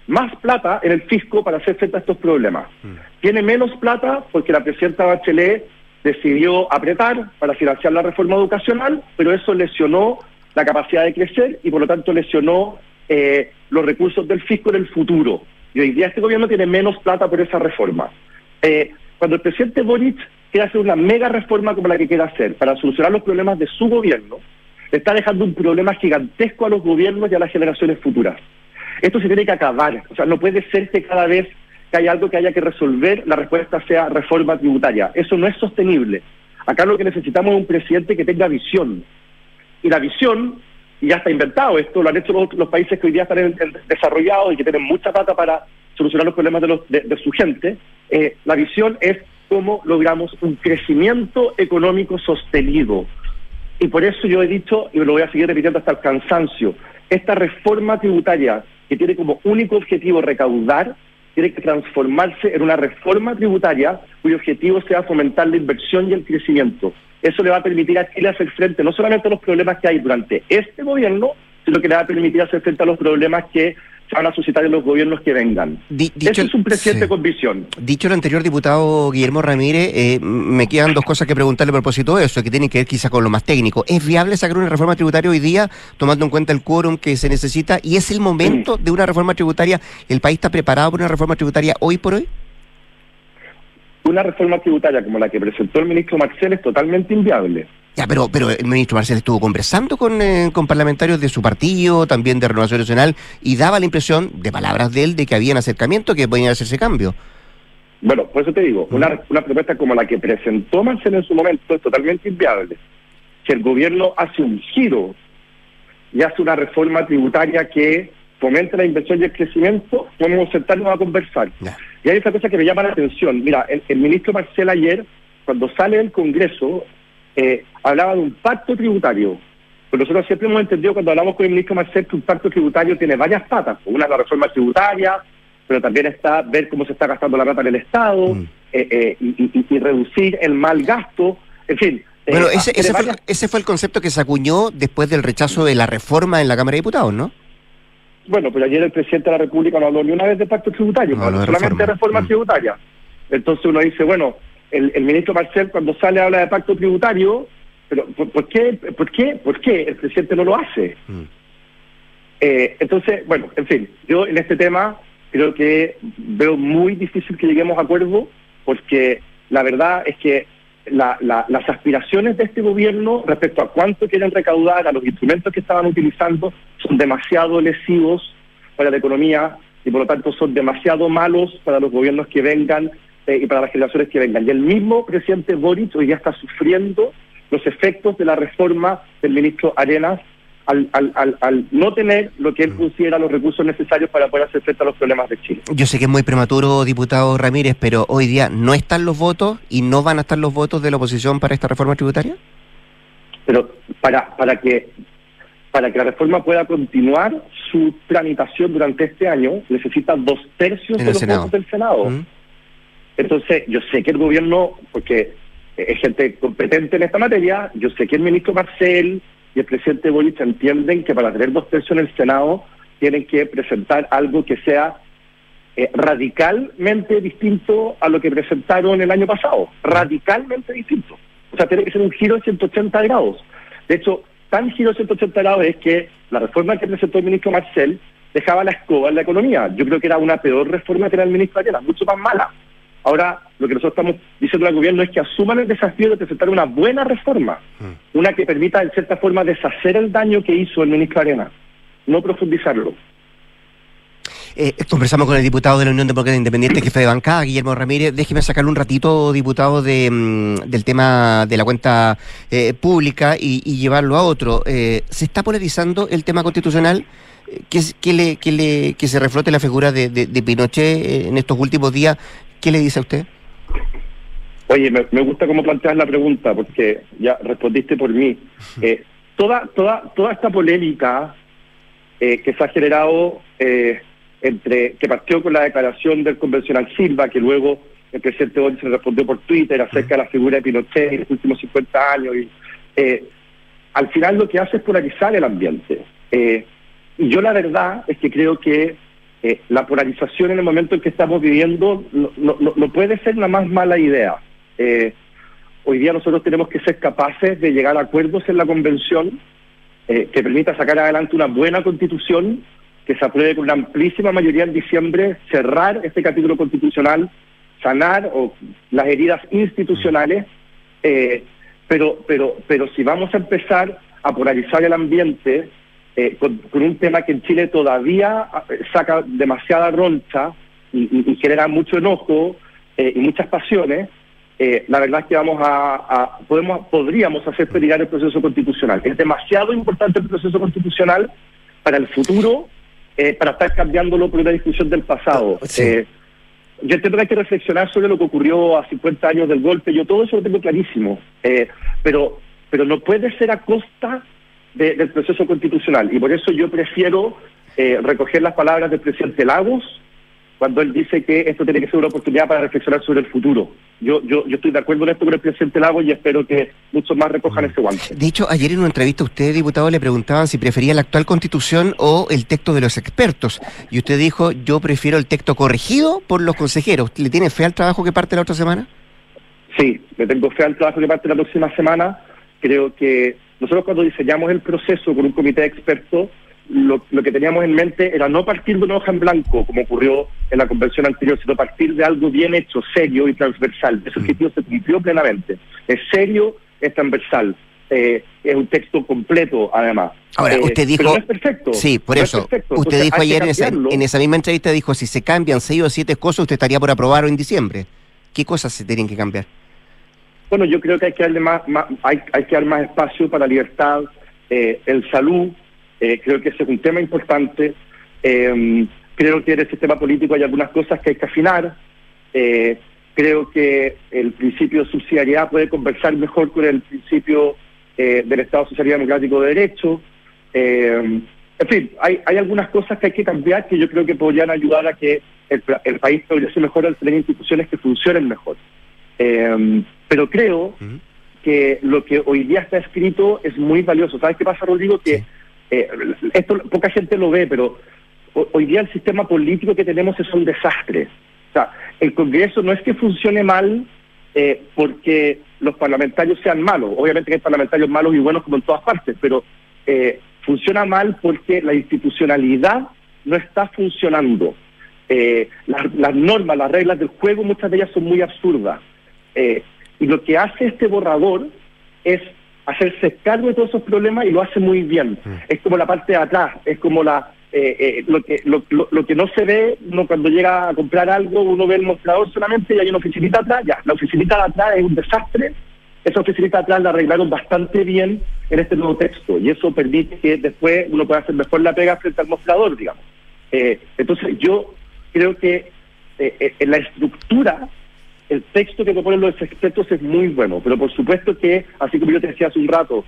más plata en el fisco para hacer frente a estos problemas. Tiene menos plata porque la presidenta Bachelet decidió apretar para financiar la reforma educacional, pero eso lesionó la capacidad de crecer y por lo tanto lesionó eh, los recursos del fisco en el futuro. Y hoy día este gobierno tiene menos plata por esa reforma. Eh, cuando el presidente Boric quiere hacer una mega reforma como la que quiere hacer para solucionar los problemas de su gobierno, le está dejando un problema gigantesco a los gobiernos y a las generaciones futuras. Esto se tiene que acabar. O sea, no puede ser que cada vez que hay algo que haya que resolver, la respuesta sea reforma tributaria. Eso no es sostenible. Acá lo que necesitamos es un presidente que tenga visión. Y la visión, y ya está inventado esto, lo han hecho los, países que hoy día están en- desarrollados y que tienen mucha plata para solucionar los problemas de, los- de su gente. Eh, la visión es cómo logramos un crecimiento económico sostenido. Y por eso yo he dicho, y lo voy a seguir repitiendo hasta el cansancio, esta reforma tributaria que tiene como único objetivo recaudar, tiene que transformarse en una reforma tributaria cuyo objetivo sea fomentar la inversión y el crecimiento. Eso le va a permitir a Chile hacer frente no solamente a los problemas que hay durante este gobierno, sino que le va a permitir hacer frente a los problemas que se van a suscitar en los gobiernos que vengan. Di- dicho- Ese es un presidente sí. con visión. Dicho lo anterior, diputado Guillermo Ramírez, eh, me quedan dos cosas que preguntarle a propósito de eso, que tienen que ver quizá con lo más técnico. ¿Es viable sacar una reforma tributaria hoy día, tomando en cuenta el quórum que se necesita? ¿Y es el momento de una reforma tributaria? ¿El país está preparado para una reforma tributaria hoy por hoy? Una reforma tributaria como la que presentó el ministro Marcel es totalmente inviable. Ya, pero, pero el ministro Marcel estuvo conversando con, eh, con parlamentarios de su partido, también de Renovación Nacional, y daba la impresión, de palabras de él, de que había un acercamiento, que podía hacerse cambio. Bueno, por eso te digo, una, una propuesta como la que presentó Marcel en su momento es totalmente inviable. Si el gobierno hace un giro y hace una reforma tributaria que fomente la inversión y el crecimiento, podemos sentarnos a conversar. Y hay otra cosa que me llama la atención. Mira, el, el ministro Marcel ayer, cuando sale del Congreso, eh, hablaba de un pacto tributario. Pues nosotros siempre hemos entendido cuando hablamos con el ministro Marcel que un pacto tributario tiene varias patas. Una es la reforma tributaria, pero también está ver cómo se está gastando la plata en el Estado eh, eh, y, y- y reducir el mal gasto. En fin. eh, Bueno, ese, tiene ese, fue, varias- ese fue el concepto que se acuñó después del rechazo de la reforma en la Cámara de Diputados, ¿no? Bueno, pero ayer el presidente de la República no habló ni una vez de pacto tributario, No, habló no de solamente de reforma. reforma tributaria. Entonces uno dice, bueno, el, el ministro Marcel cuando sale habla de pacto tributario, pero ¿por, por qué, ¿por qué? ¿Por qué el presidente no lo hace? Eh, entonces, bueno, en fin, yo en este tema creo que veo muy difícil que lleguemos a acuerdo porque la verdad es que la- la- las aspiraciones de este gobierno respecto a cuánto quieren recaudar, a los instrumentos que estaban utilizando, son demasiado lesivos para la economía y por lo tanto son demasiado malos para los gobiernos que vengan eh, y para las generaciones que vengan. Y el mismo presidente Boric hoy día está sufriendo los efectos de la reforma del ministro Arenas al, al, al, al no tener lo que él considera los recursos necesarios para poder hacer frente a los problemas de Chile. Yo sé que es muy prematuro, diputado Ramírez, pero hoy día no están los votos y no van a estar los votos de la oposición para esta reforma tributaria. Pero para, para que para que la reforma pueda continuar su tramitación durante este año, necesita dos tercios de los Senado. votos del Senado. Mm. Entonces, yo sé que el gobierno, porque es gente competente en esta materia, yo sé que el ministro Marcel y el presidente Boric entienden que para tener dos tercios en el Senado tienen que presentar algo que sea eh, radicalmente distinto a lo que presentaron el año pasado. Radicalmente distinto. O sea, tiene que ser un giro de 180 grados. De hecho, tan giro de 180 grados es que la reforma que presentó el ministro Marcel dejaba la escoba en la economía. Yo creo que era una peor reforma que era el ministro Arena, mucho más mala. Ahora, lo que nosotros estamos diciendo al gobierno es que asuman el desafío de presentar una buena reforma, una que permita, en cierta forma, deshacer el daño que hizo el ministro Arena, no profundizarlo. Eh, conversamos con el diputado de la Unión Democrática Independiente, jefe de bancada, Guillermo Ramírez. Déjeme sacarle un ratito, diputado, de, mm, del tema de la cuenta eh, pública y, y llevarlo a otro. Eh, ¿Se está polarizando el tema constitucional? Eh, ¿Que, es- que le, que, le, que se reflote la figura de, de- de Pinochet eh, en estos últimos días. ¿Qué le dice a usted? Oye, me, me gusta cómo planteas la pregunta, porque ya respondiste por mí. Eh, toda, toda, toda esta polémica eh, que se ha generado eh, entre que partió con la declaración del convencional Silva, que luego el presidente Boric se respondió por Twitter acerca de la figura de Pinochet en los últimos 50 años. Y, eh, al final lo que hace es polarizar el ambiente. Eh, y yo la verdad es que creo que eh, la polarización en el momento en que estamos viviendo no, no- puede ser la más mala idea. Eh, hoy día nosotros tenemos que ser capaces de llegar a acuerdos en la convención que permita sacar adelante una buena constitución que se apruebe con una amplísima mayoría en diciembre, cerrar este capítulo constitucional, sanar o, las heridas institucionales, eh, pero, pero, pero si vamos a empezar a polarizar el ambiente eh, con, con un tema que en Chile todavía eh, saca demasiada roncha y, genera mucho enojo y muchas pasiones, la verdad es que vamos a, a- podemos podríamos hacer peligrar el proceso constitucional. Es demasiado importante el proceso constitucional para el futuro, eh, para estar cambiándolo por una discusión del pasado. Sí. Eh, yo entiendo que hay que reflexionar sobre lo que ocurrió a 50 años del golpe, yo todo eso lo tengo clarísimo, eh, pero, pero no puede ser a costa de- del proceso constitucional. Y por eso yo prefiero eh, recoger las palabras del presidente Lagos cuando él dice que esto tiene que ser una oportunidad para reflexionar sobre el futuro. Yo, yo, yo estoy de acuerdo en esto con el presidente Lagos y espero que muchos más recojan ese guante. De hecho, ayer en una entrevista a usted, diputado, le preguntaban si prefería la actual constitución o el texto de los expertos. Y usted dijo, yo prefiero el texto corregido por los consejeros. ¿Le tiene fe al trabajo que parte la otra semana? Sí, le tengo fe al trabajo que parte la próxima semana. Creo que nosotros cuando diseñamos el proceso con un comité de expertos, lo, lo que teníamos en mente era no partir de una hoja en blanco, como ocurrió en la convención anterior, sino partir de algo bien hecho, serio y transversal. Ese objetivo se cumplió plenamente. Es serio, es transversal. Eh, es un texto completo, además. Ahora, Eh, usted dijo... pero no es perfecto. Sí, por no eso. Usted Entonces, dijo ayer en esa, en esa misma entrevista, dijo, si se cambian seis o siete cosas, usted estaría por aprobarlo en diciembre. ¿Qué cosas se tienen que cambiar? Bueno, yo creo que hay que darle más, más- hay, hay que dar más espacio para libertad, eh, el salud, eh, creo que ese es un tema importante. Eh, creo que en el sistema político hay algunas cosas que hay que afinar. Eh, creo que el principio de subsidiariedad puede conversar mejor con el principio eh, del Estado Social y Democrático de Derecho. Eh, en fin, hay, hay algunas cosas que hay que cambiar que yo creo que podrían ayudar a que el, el país progrese mejor al tener instituciones que funcionen mejor. Eh, pero creo que lo que hoy día está escrito es muy valioso. ¿Sabes qué pasa, Rodrigo? Que eh, esto poca gente lo ve, pero ho- hoy día el sistema político que tenemos es un desastre. O sea, el Congreso no es que funcione mal eh, porque los parlamentarios sean malos. Obviamente que hay parlamentarios malos y buenos como en todas partes, pero eh, funciona mal porque la institucionalidad no está funcionando. Eh, las, las normas, las reglas del juego, muchas de ellas son muy absurdas. Eh, y lo que hace este borrador es hacerse cargo de todos esos problemas y lo hace muy bien. Es como la parte de atrás, es como la eh, eh, lo que lo, lo- lo que no se ve uno cuando llega a comprar algo, uno ve el mostrador solamente y hay una oficinita atrás, ya, la oficinita de atrás es un desastre, esa oficinita de atrás la arreglaron bastante bien en este nuevo texto y eso permite que después uno pueda hacer mejor la pega frente al mostrador, digamos. Eh, entonces yo creo que eh, en la estructura el texto que proponen los expertos es muy bueno, pero por supuesto que, así como yo te decía hace un rato,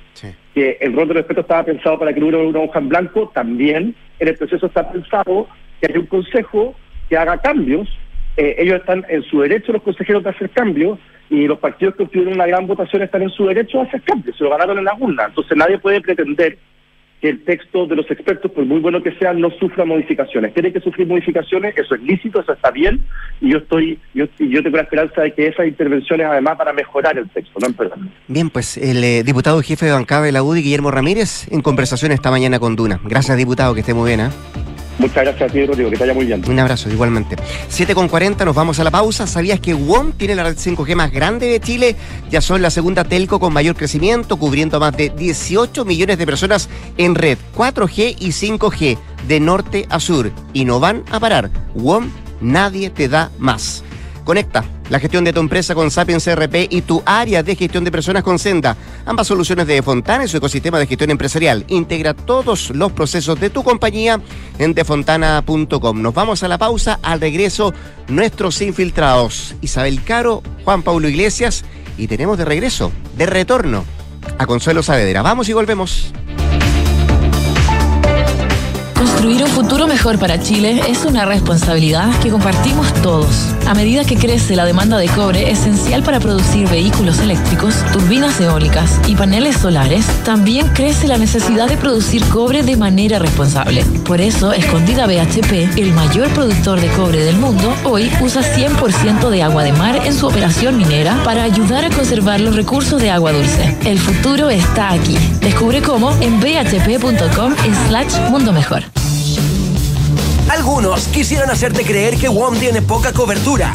que el rol de los expertos estaba pensado para que no hubiera una hoja en blanco, también en el proceso está pensado que haya un consejo que haga cambios. Eh, ellos están en su derecho, los consejeros, de hacer cambios, y los partidos que obtuvieron una gran votación están en su derecho a hacer cambios, se lo ganaron en la urna. Entonces nadie puede pretender que el texto de los expertos, por muy bueno que sea, no sufra modificaciones. Tiene que sufrir modificaciones, eso es lícito, eso está bien, y yo estoy, yo, yo tengo la esperanza de que esas intervenciones, además, para mejorar el texto, no. Bien, pues el eh, diputado jefe de bancada de la UDI, Guillermo Ramírez, en conversación esta mañana con Duna. Gracias, diputado, que esté muy bien. ¿eh? Muchas gracias a ti, Rodrigo, que te vaya muy bien. Un abrazo, igualmente. 7 con 40, nos vamos a la pausa. ¿Sabías que WOM tiene la red 5G más grande de Chile? Ya son la segunda telco con mayor crecimiento, cubriendo a más de 18 millones de personas en red 4G y 5G, de norte a sur. Y no van a parar. WOM, nadie te da más. Conecta la gestión de tu empresa con Sapiens CRP y tu área de gestión de personas con Senda. Ambas soluciones de Fontana y su ecosistema de gestión empresarial. Integra todos los procesos de tu compañía en defontana.com. Nos vamos a la pausa. Al regreso, nuestros infiltrados. Isabel Caro, Juan Pablo Iglesias y tenemos de regreso, de retorno, a Consuelo Saavedra. Vamos y volvemos. Construir un futuro mejor para Chile es una responsabilidad que compartimos todos. A medida que crece la demanda de cobre esencial para producir vehículos eléctricos, turbinas eólicas y paneles solares, también crece la necesidad de producir cobre de manera responsable. Por eso, Escondida BHP, el mayor productor de cobre del mundo, hoy usa 100% de agua de mar en su operación minera para ayudar a conservar los recursos de agua dulce. El futuro está aquí. Descubre cómo en bhp.com slash mundo mejor. Algunos quisieran hacerte creer que WOM tiene poca cobertura.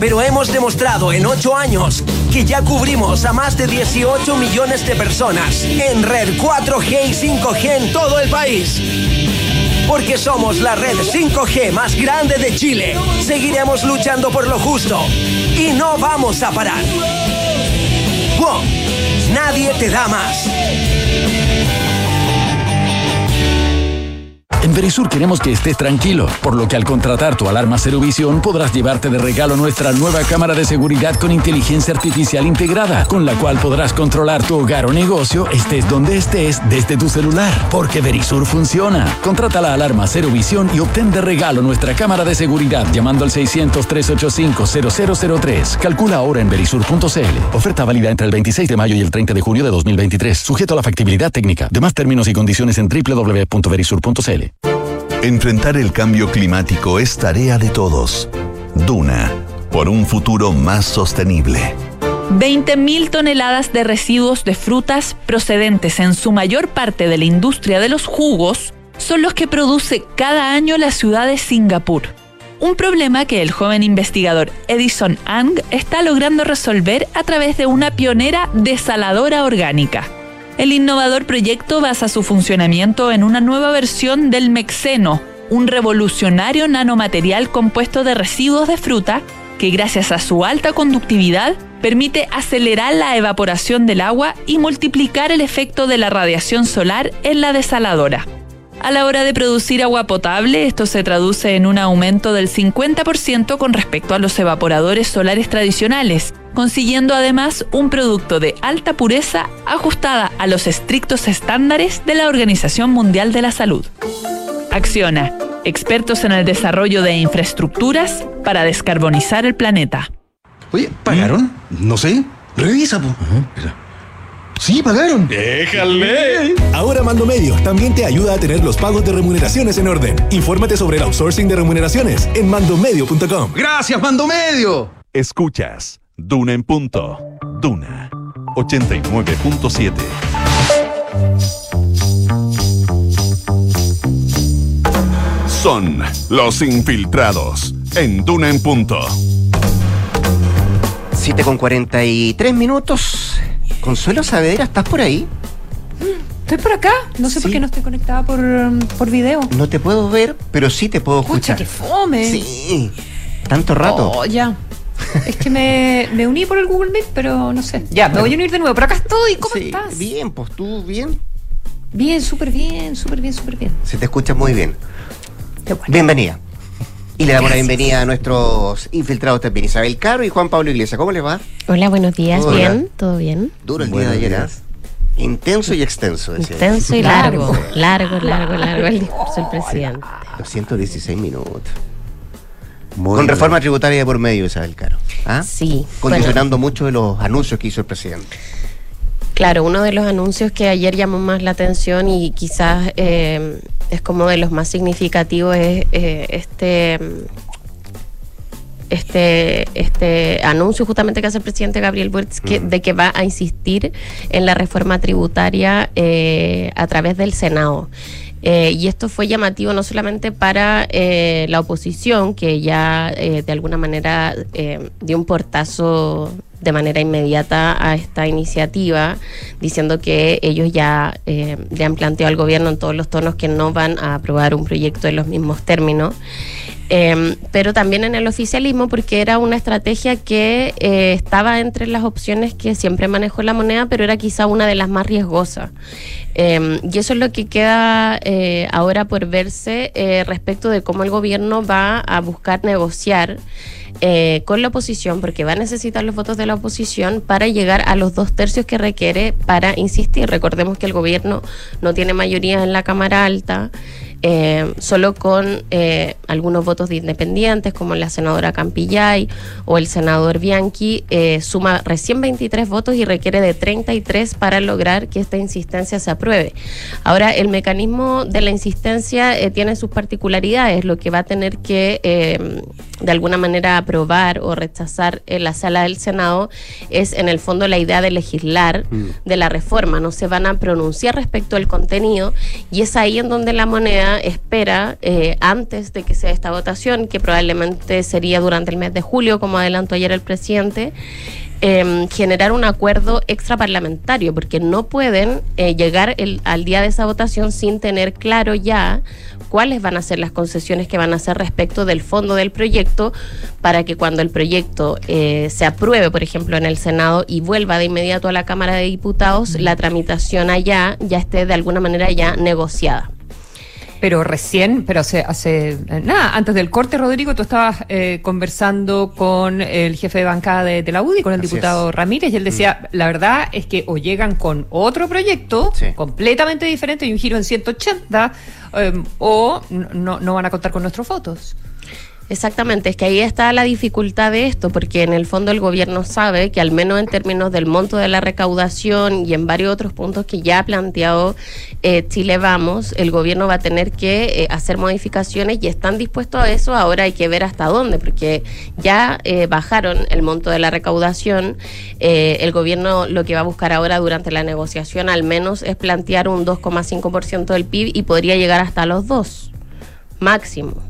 Pero hemos demostrado en 8 años que ya cubrimos a más de 18 millones de personas en red 4G y 5G en todo el país. Porque somos la red 5G más grande de Chile. Seguiremos luchando por lo justo. Y no vamos a parar. WOM, nadie te da más. Verisur queremos que estés tranquilo, por lo que al contratar tu alarma Cero Visión podrás llevarte de regalo nuestra nueva cámara de seguridad con inteligencia artificial integrada, con la cual podrás controlar tu hogar o negocio estés donde estés desde tu celular, porque Verisur funciona. Contrata la alarma Cero Visión y obtén de regalo nuestra cámara de seguridad llamando al 600-385-0003. Calcula ahora en verisur.cl. Oferta válida entre el 26 de mayo y el 30 de junio de 2023, sujeto a la factibilidad técnica. Demás términos y condiciones en www.verisur.cl. Enfrentar el cambio climático es tarea de todos. Duna, por un futuro más sostenible. 20.000 toneladas de residuos de frutas procedentes en su mayor parte de la industria de los jugos son los que produce cada año la ciudad de Singapur. Un problema que el joven investigador Edison Ang está logrando resolver a través de una pionera desaladora orgánica. El innovador proyecto basa su funcionamiento en una nueva versión del mexeno, un revolucionario nanomaterial compuesto de residuos de fruta que gracias a su alta conductividad permite acelerar la evaporación del agua y multiplicar el efecto de la radiación solar en la desaladora. A la hora de producir agua potable, esto se traduce en un aumento del 50% con respecto a los evaporadores solares tradicionales, consiguiendo además un producto de alta pureza ajustada a los estrictos estándares de la Organización Mundial de la Salud. Acciona, expertos en el desarrollo de infraestructuras para descarbonizar el planeta. Oye, ¿pagaron? No sé. Revisa, po. Sí, pagaron. Déjale. Ahora Mando Medio también te ayuda a tener los pagos de remuneraciones en orden. Infórmate sobre el outsourcing de remuneraciones en mandomedio.com. Gracias, Mando Medio. Escuchas Duna en punto. Duna 89.7. Son los infiltrados en Duna en punto. 7 con 43 minutos. Consuelo Saavedra, ¿estás por ahí? Estoy por acá, no sé por qué no estoy conectada por, um, por video. No te puedo ver, pero sí te puedo Pucha, escuchar. qué fome. Sí. Tanto rato. Oh, ya. Es que me, me uní por el Google Meet, pero no sé. Ya, me pero- voy a unir de nuevo. Pero acá estoy, ¿cómo Sí, estás? Bien, pues tú bien. Bien, súper bien, súper bien, súper bien. Se te escucha muy bien. Qué bueno. Bienvenida. Y le damos la bienvenida a nuestros infiltrados también, Isabel Caro y Juan Pablo Iglesias. ¿Cómo les va? Hola, buenos días. Hola. Bien, todo bien. Duro el Buenos día de ayer. ¿ah? Intenso y extenso. decía. Intenso y largo, largo, largo, largo el discurso del presidente. 216 minutos. Con reforma tributaria por medio, Isabel Caro. ¿Ah? Sí. Condicionando mucho de los anuncios que hizo el presidente. Claro, uno de los anuncios que ayer llamó más la atención y quizás eh, es como de los más significativos es eh, este este este anuncio justamente que hace el presidente Gabriel Boric que, de que va a insistir en la reforma tributaria eh, a través del Senado. Eh, y esto fue llamativo no solamente para eh, la oposición, que ya de alguna manera dio un portazo de manera inmediata a esta iniciativa, diciendo que ellos ya eh, le han planteado al gobierno en todos los tonos que no van a aprobar un proyecto en los mismos términos. Eh, pero también en el oficialismo porque era una estrategia que eh, estaba entre las opciones que siempre manejó la moneda, pero era quizá una de las más riesgosas. Eh, y eso es lo que queda eh, ahora por verse eh, respecto de cómo el gobierno va a buscar negociar eh, con la oposición, porque va a necesitar los votos de la oposición para llegar a los dos tercios que requiere para insistir. Recordemos que el gobierno no tiene mayoría en la Cámara Alta. Eh, solo con eh, algunos votos de independientes, como la senadora Campillay o el senador Bianchi, eh, suma recién 23 votos y requiere de 33 para lograr que esta insistencia se apruebe. Ahora, el mecanismo de la insistencia eh, tiene sus particularidades, lo que va a tener que eh, de alguna manera aprobar o rechazar en la sala del Senado es en el fondo la idea de legislar de la reforma, no se van a pronunciar respecto al contenido y es ahí en donde la moneda espera, eh, antes de que sea esta votación, que probablemente sería durante el mes de julio, como adelantó ayer el presidente, eh, generar un acuerdo extraparlamentario, porque no pueden eh, llegar el- al día de esa votación sin tener claro ya cuáles van a ser las concesiones que van a hacer respecto del fondo del proyecto, para que cuando el proyecto eh, se apruebe, por ejemplo, en el Senado y vuelva de inmediato a la Cámara de Diputados, la tramitación allá ya esté de alguna manera ya negociada. Pero recién, pero hace, hace eh, nada, antes del corte, Rodrigo, tú estabas eh, conversando con el jefe de bancada de, de la UDI, con el Así diputado es. Ramírez, y él decía, la verdad es que o llegan con otro proyecto completamente diferente y un giro en 180, eh, o no, no van a contar con nuestros votos. Exactamente, es que ahí está la dificultad de esto, porque en el fondo el gobierno sabe que al menos en términos del monto de la recaudación y en varios otros puntos que ya ha planteado eh, Chile Vamos, el gobierno va a tener que eh, hacer modificaciones y están dispuestos a eso, ahora hay que ver hasta dónde, porque ya eh, bajaron el monto de la recaudación, eh, el gobierno lo que va a buscar ahora durante la negociación al menos es plantear un 2,5% del PIB y podría llegar hasta los 2 máximo.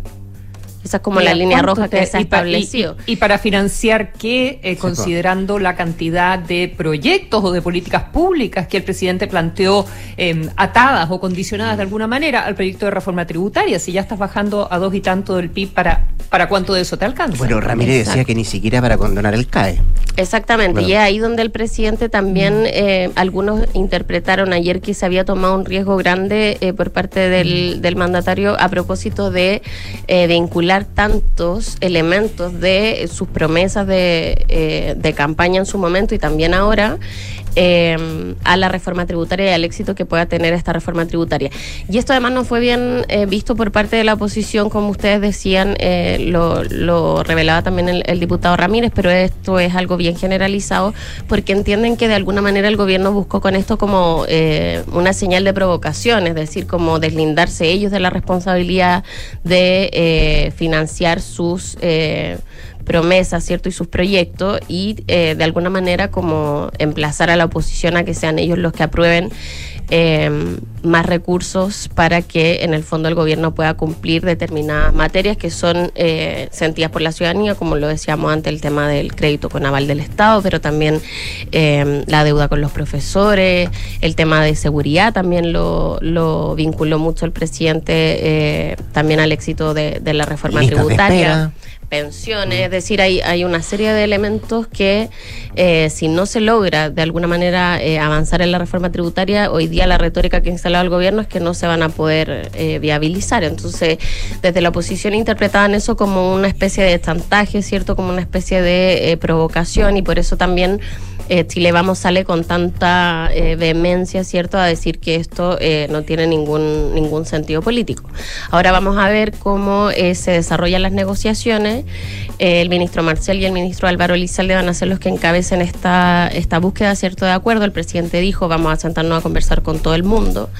Esa es como Mira, la línea ¿cuánto roja que se ha y pa- y- establecido. Y, y para financiar qué, eh, considerando la cantidad de proyectos o de políticas públicas que el presidente planteó eh, atadas o condicionadas de alguna manera al proyecto de reforma tributaria, si ya estás bajando a dos y tanto del PIB, ¿para, para cuánto de eso te alcanza? Bueno, Ramírez decía que ni siquiera para condonar el CAE. Exactamente, Bueno. y es ahí donde el presidente también, eh, algunos interpretaron ayer que se había tomado un riesgo grande eh, por parte del, del mandatario a propósito de eh, tantos elementos de sus promesas de, eh, de campaña en su momento y también ahora eh, a la reforma tributaria y al éxito que pueda tener esta reforma tributaria. Y esto además no fue bien eh, visto por parte de la oposición, como ustedes decían, eh, lo, lo revelaba también el, el diputado Ramírez, pero esto es algo bien generalizado porque entienden que de alguna manera el gobierno buscó con esto como eh, una señal de provocación, es decir, como deslindarse ellos de la responsabilidad de eh, financiar sus... eh, promesas, ¿cierto? Y sus proyectos y eh, de alguna manera como emplazar a la oposición a que sean ellos los que aprueben eh, más recursos para que en el fondo el gobierno pueda cumplir determinadas materias que son eh, sentidas por la ciudadanía, como lo decíamos antes, el tema del crédito con aval del Estado, pero también eh, la deuda con los profesores, el tema de seguridad también lo, lo vinculó mucho el presidente eh, también al éxito de, de la reforma tributaria. Pensiones, es decir, hay, hay una serie de elementos que eh, si no se logra de alguna manera eh, avanzar en la reforma tributaria, hoy día la retórica que ha instalado el gobierno es que no se van a poder eh, viabilizar. Entonces, desde la oposición interpretaban eso como una especie de chantaje, ¿cierto? Como una especie de provocación y por eso también eh, Chile Vamos sale con tanta eh, vehemencia, ¿cierto?, a decir que esto eh, no tiene ningún, ningún sentido político. Ahora vamos a ver cómo se desarrollan las negociaciones. El ministro Marcel y el ministro Álvaro Elizalde van a ser los que encabecen esta, esta búsqueda, ¿cierto?, de acuerdo. El presidente dijo, vamos a sentarnos a conversar con todo el mundo.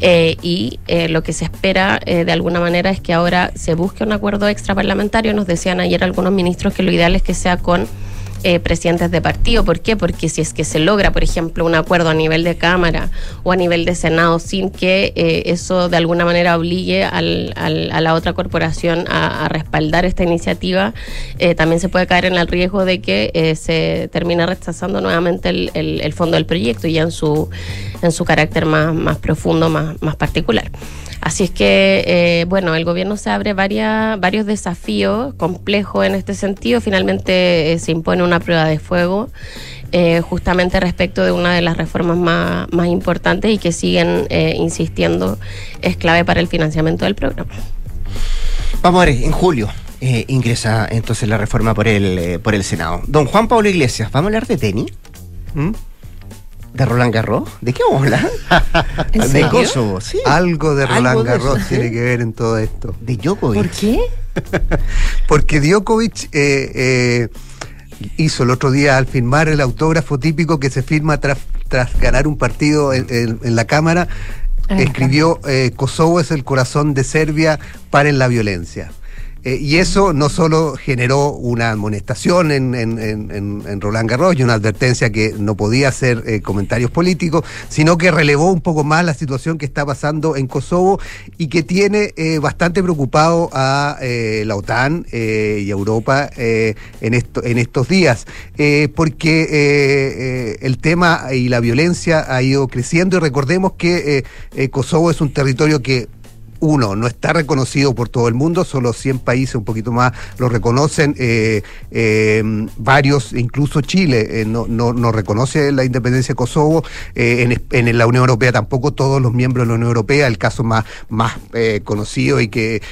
y lo que se espera, de alguna manera, es que ahora se busque un acuerdo extraparlamentario. Nos decían ayer algunos ministros que lo ideal es que sea con eh, presidentes de partido. ¿Por qué? Porque si es que se logra, por ejemplo, un acuerdo a nivel de Cámara o a nivel de Senado sin que eh, eso de alguna manera obligue al, a la otra corporación a, respaldar esta iniciativa, eh, también se puede caer en el riesgo de que se termine rechazando nuevamente el, el, fondo del proyecto ya en su, en su carácter más, más profundo, más, más particular. Así es que, eh, bueno, el gobierno se abre varias, varios desafíos complejos en este sentido. Finalmente eh, se impone una prueba de fuego. Eh, justamente respecto de una de las reformas más, más importantes y que siguen insistiendo es clave para el financiamiento del programa. Vamos a ver, en julio ingresa entonces la reforma por el, por el Senado. Don Juan Pablo Iglesias, ¿vamos a hablar de tenis? ¿Mm? ¿De Roland Garros? ¿De qué vamos a hablar? de Kosovo, sí. Algo de Roland Garros tiene que ver en todo esto. ¿De Djokovic? ¿Por qué? [laughs] Porque Djokovic eh, eh, hizo el otro día al firmar el autógrafo típico que se firma tras, tras ganar un partido en, la Cámara, escribió eh, Kosovo es el corazón de Serbia, paren la violencia. Eh, y eso no solo generó una amonestación en, en, en, Roland Garros y una advertencia que no podía hacer eh, comentarios políticos, sino que relevó un poco más la situación que está pasando en Kosovo y que tiene eh, bastante preocupado a la OTAN y Europa en, esto, en estos días, porque el tema y la violencia ha ido creciendo y recordemos que Kosovo es un territorio que uno, no está reconocido por todo el mundo, solo 100 países, un poquito más, lo reconocen, eh, eh, varios, incluso Chile, eh, no, no, reconoce la independencia de Kosovo, en, en, la Unión Europea tampoco todos los miembros de la Unión Europea, el caso más, más conocido y que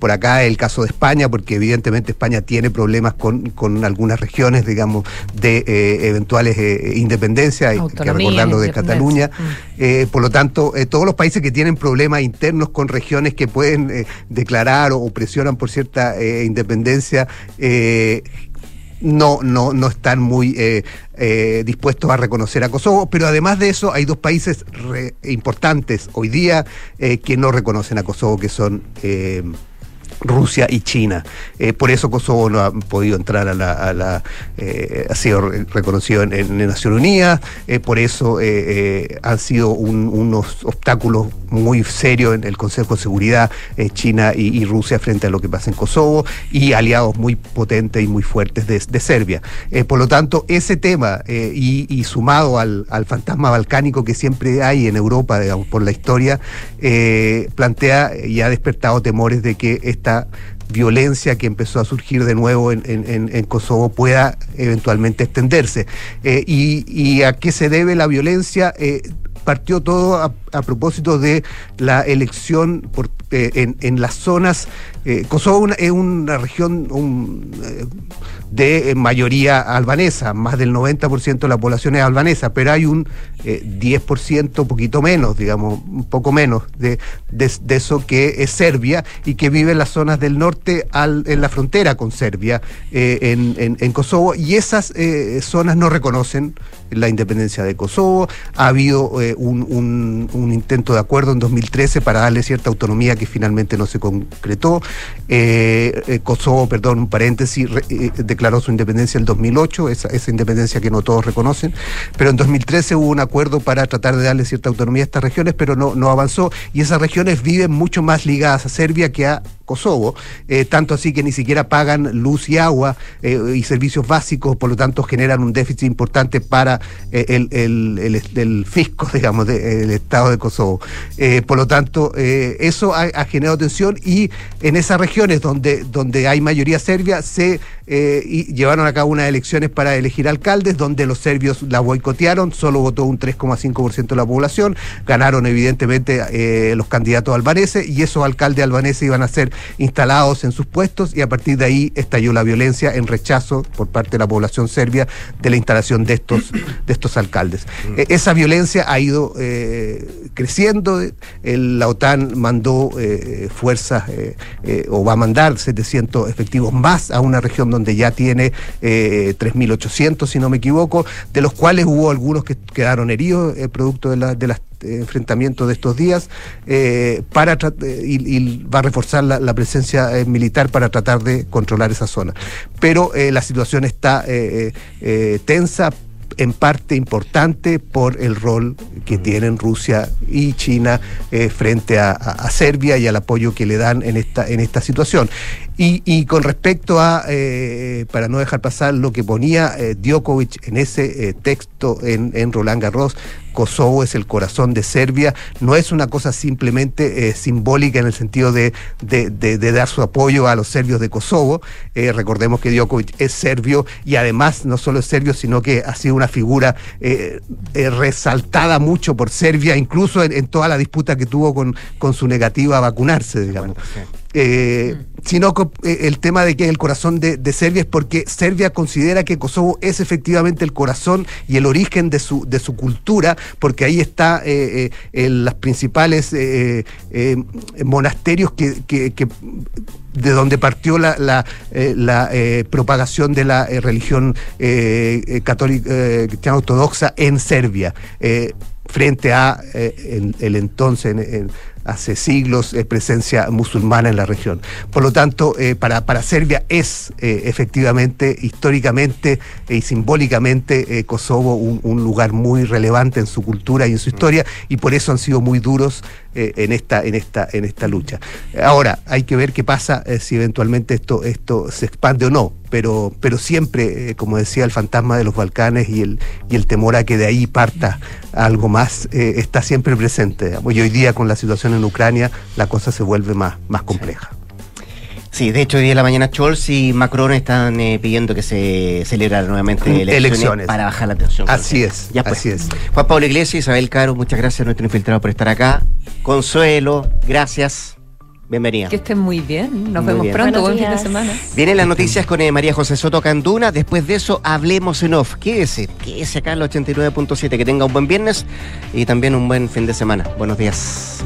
por acá es el caso de España, porque evidentemente España tiene problemas con, con algunas regiones, digamos, de eventuales independencias, hay que recordarlo de Cataluña, mm. por lo tanto, todos los países que tienen problemas internos con regiones, que pueden eh, declarar o, presionan por cierta eh, independencia eh, no, no, no están muy dispuestos a reconocer a Kosovo, pero además de eso hay dos países importantes hoy día que no reconocen a Kosovo, que son Rusia y China. Eh, por eso Kosovo no ha podido entrar a la... Eh, ha sido reconocido en, en Naciones Unidas, eh, por eso han sido unos obstáculos muy serios en el Consejo de Seguridad China y, Rusia frente a lo que pasa en Kosovo y aliados muy potentes y muy fuertes de, Serbia. por lo tanto, ese tema y, sumado al, al, fantasma balcánico que siempre hay en Europa, digamos, por la historia, plantea y ha despertado temores de que esta violencia que empezó a surgir de nuevo en, Kosovo pueda eventualmente extenderse. Eh, y, a qué se debe la violencia? Eh, partió todo a, propósito de la elección por, eh, en, las zonas. Kosovo es una región de mayoría albanesa, más del 90% de la población es albanesa, pero hay un 10%, un poquito menos, digamos, un poco menos de, de, eso que es Serbia y que vive en las zonas del norte al, en la frontera con Serbia, en, en, Kosovo, y esas zonas no reconocen la independencia de Kosovo. Ha habido eh, un, intento de acuerdo en 2013 para darle cierta autonomía que finalmente no se concretó. Eh, eh, Kosovo, perdón, un paréntesis, declaró su independencia en 2008, esa, independencia que no todos reconocen, pero en 2013 hubo un acuerdo para tratar de darle cierta autonomía a estas regiones, pero no, avanzó y esas regiones viven mucho más ligadas a Serbia que a Kosovo, tanto así que ni siquiera pagan luz y agua y servicios básicos, por lo tanto generan un déficit importante para eh, el, fisco, [laughs] digamos, del Estado de Kosovo. Eh, por lo tanto, eh, eso ha, generado tensión y en esas regiones donde, donde hay mayoría serbia se llevaron a cabo unas elecciones para elegir alcaldes, donde los serbios la boicotearon, solo votó un 3,5% de la población, ganaron evidentemente los candidatos albaneses y esos alcaldes albaneses iban a ser instalados en sus puestos y a partir de ahí estalló la violencia en rechazo por parte de la población serbia de la instalación de estos, de estos alcaldes. Eh, esa violencia ha ido eh, creciendo, la OTAN mandó eh, fuerzas eh, o va a mandar 700 efectivos más a una región donde ya tiene eh, 3.800, si no me equivoco, de los cuales hubo algunos que quedaron heridos producto de, la- de las enfrentamientos de estos días para y, va a reforzar la, presencia militar para tratar de controlar esa zona. Pero la situación está tensa en parte importante por el rol que tienen Rusia y China eh, frente a, Serbia y al apoyo que le dan en esta, en esta situación. Y, y con respecto a, eh, para no dejar pasar lo que ponía eh, Djokovic en ese texto en, en Roland Garros, Kosovo es el corazón de Serbia, no es una cosa simplemente eh, simbólica en el sentido de, de- dar su apoyo a los serbios de Kosovo. Eh, recordemos que Djokovic es serbio y además no solo es serbio, sino que ha sido una figura eh, resaltada mucho por Serbia, incluso en, en toda la disputa que tuvo con, con su negativa a vacunarse, digamos. Eh, sino co- eh, el tema de que es el corazón de, de Serbia es porque Serbia considera que Kosovo es efectivamente el corazón y el origen de su, de su cultura, porque ahí está eh, eh, las principales eh, monasterios que, que- que- de donde partió la, la, eh, la, eh, propagación de la eh, religión católica cristiana ortodoxa en Serbia, frente a en- el entonces, en- en- hace siglos, eh, presencia musulmana en la región. Por lo tanto, eh, para, para Serbia es eh, efectivamente, históricamente y simbólicamente, Kosovo un, un lugar muy relevante en su cultura y en su historia, y por eso han sido muy duros eh, en, esta, en, esta, en esta lucha. Ahora, hay que ver qué pasa eh, si eventualmente esto, esto se expande o no, pero, pero siempre, eh, como decía, el fantasma de los Balcanes y el, y el temor a que de ahí parta algo más está siempre presente. Y hoy día con la situación en Ucrania la cosa se vuelve más, más compleja. Sí, de hecho, hoy día en la mañana Scholz y Macron están eh, pidiendo que se celebraran nuevamente elecciones, Elecciones. para bajar la tensión. Así es, Ya pues. así es. Juan Pablo Iglesias, Isabel Caro, muchas gracias a nuestro infiltrado por estar acá. Consuelo, gracias. Bienvenida. Que estén muy bien. Nos Muy vemos bien. pronto. Buenos Buen fin de semana. Vienen las noticias con eh, María José Soto Canduna. Después de eso, hablemos en off. Quédese, quédese acá en el 89.7. Que tenga un buen viernes y también un buen fin de semana. Buenos días.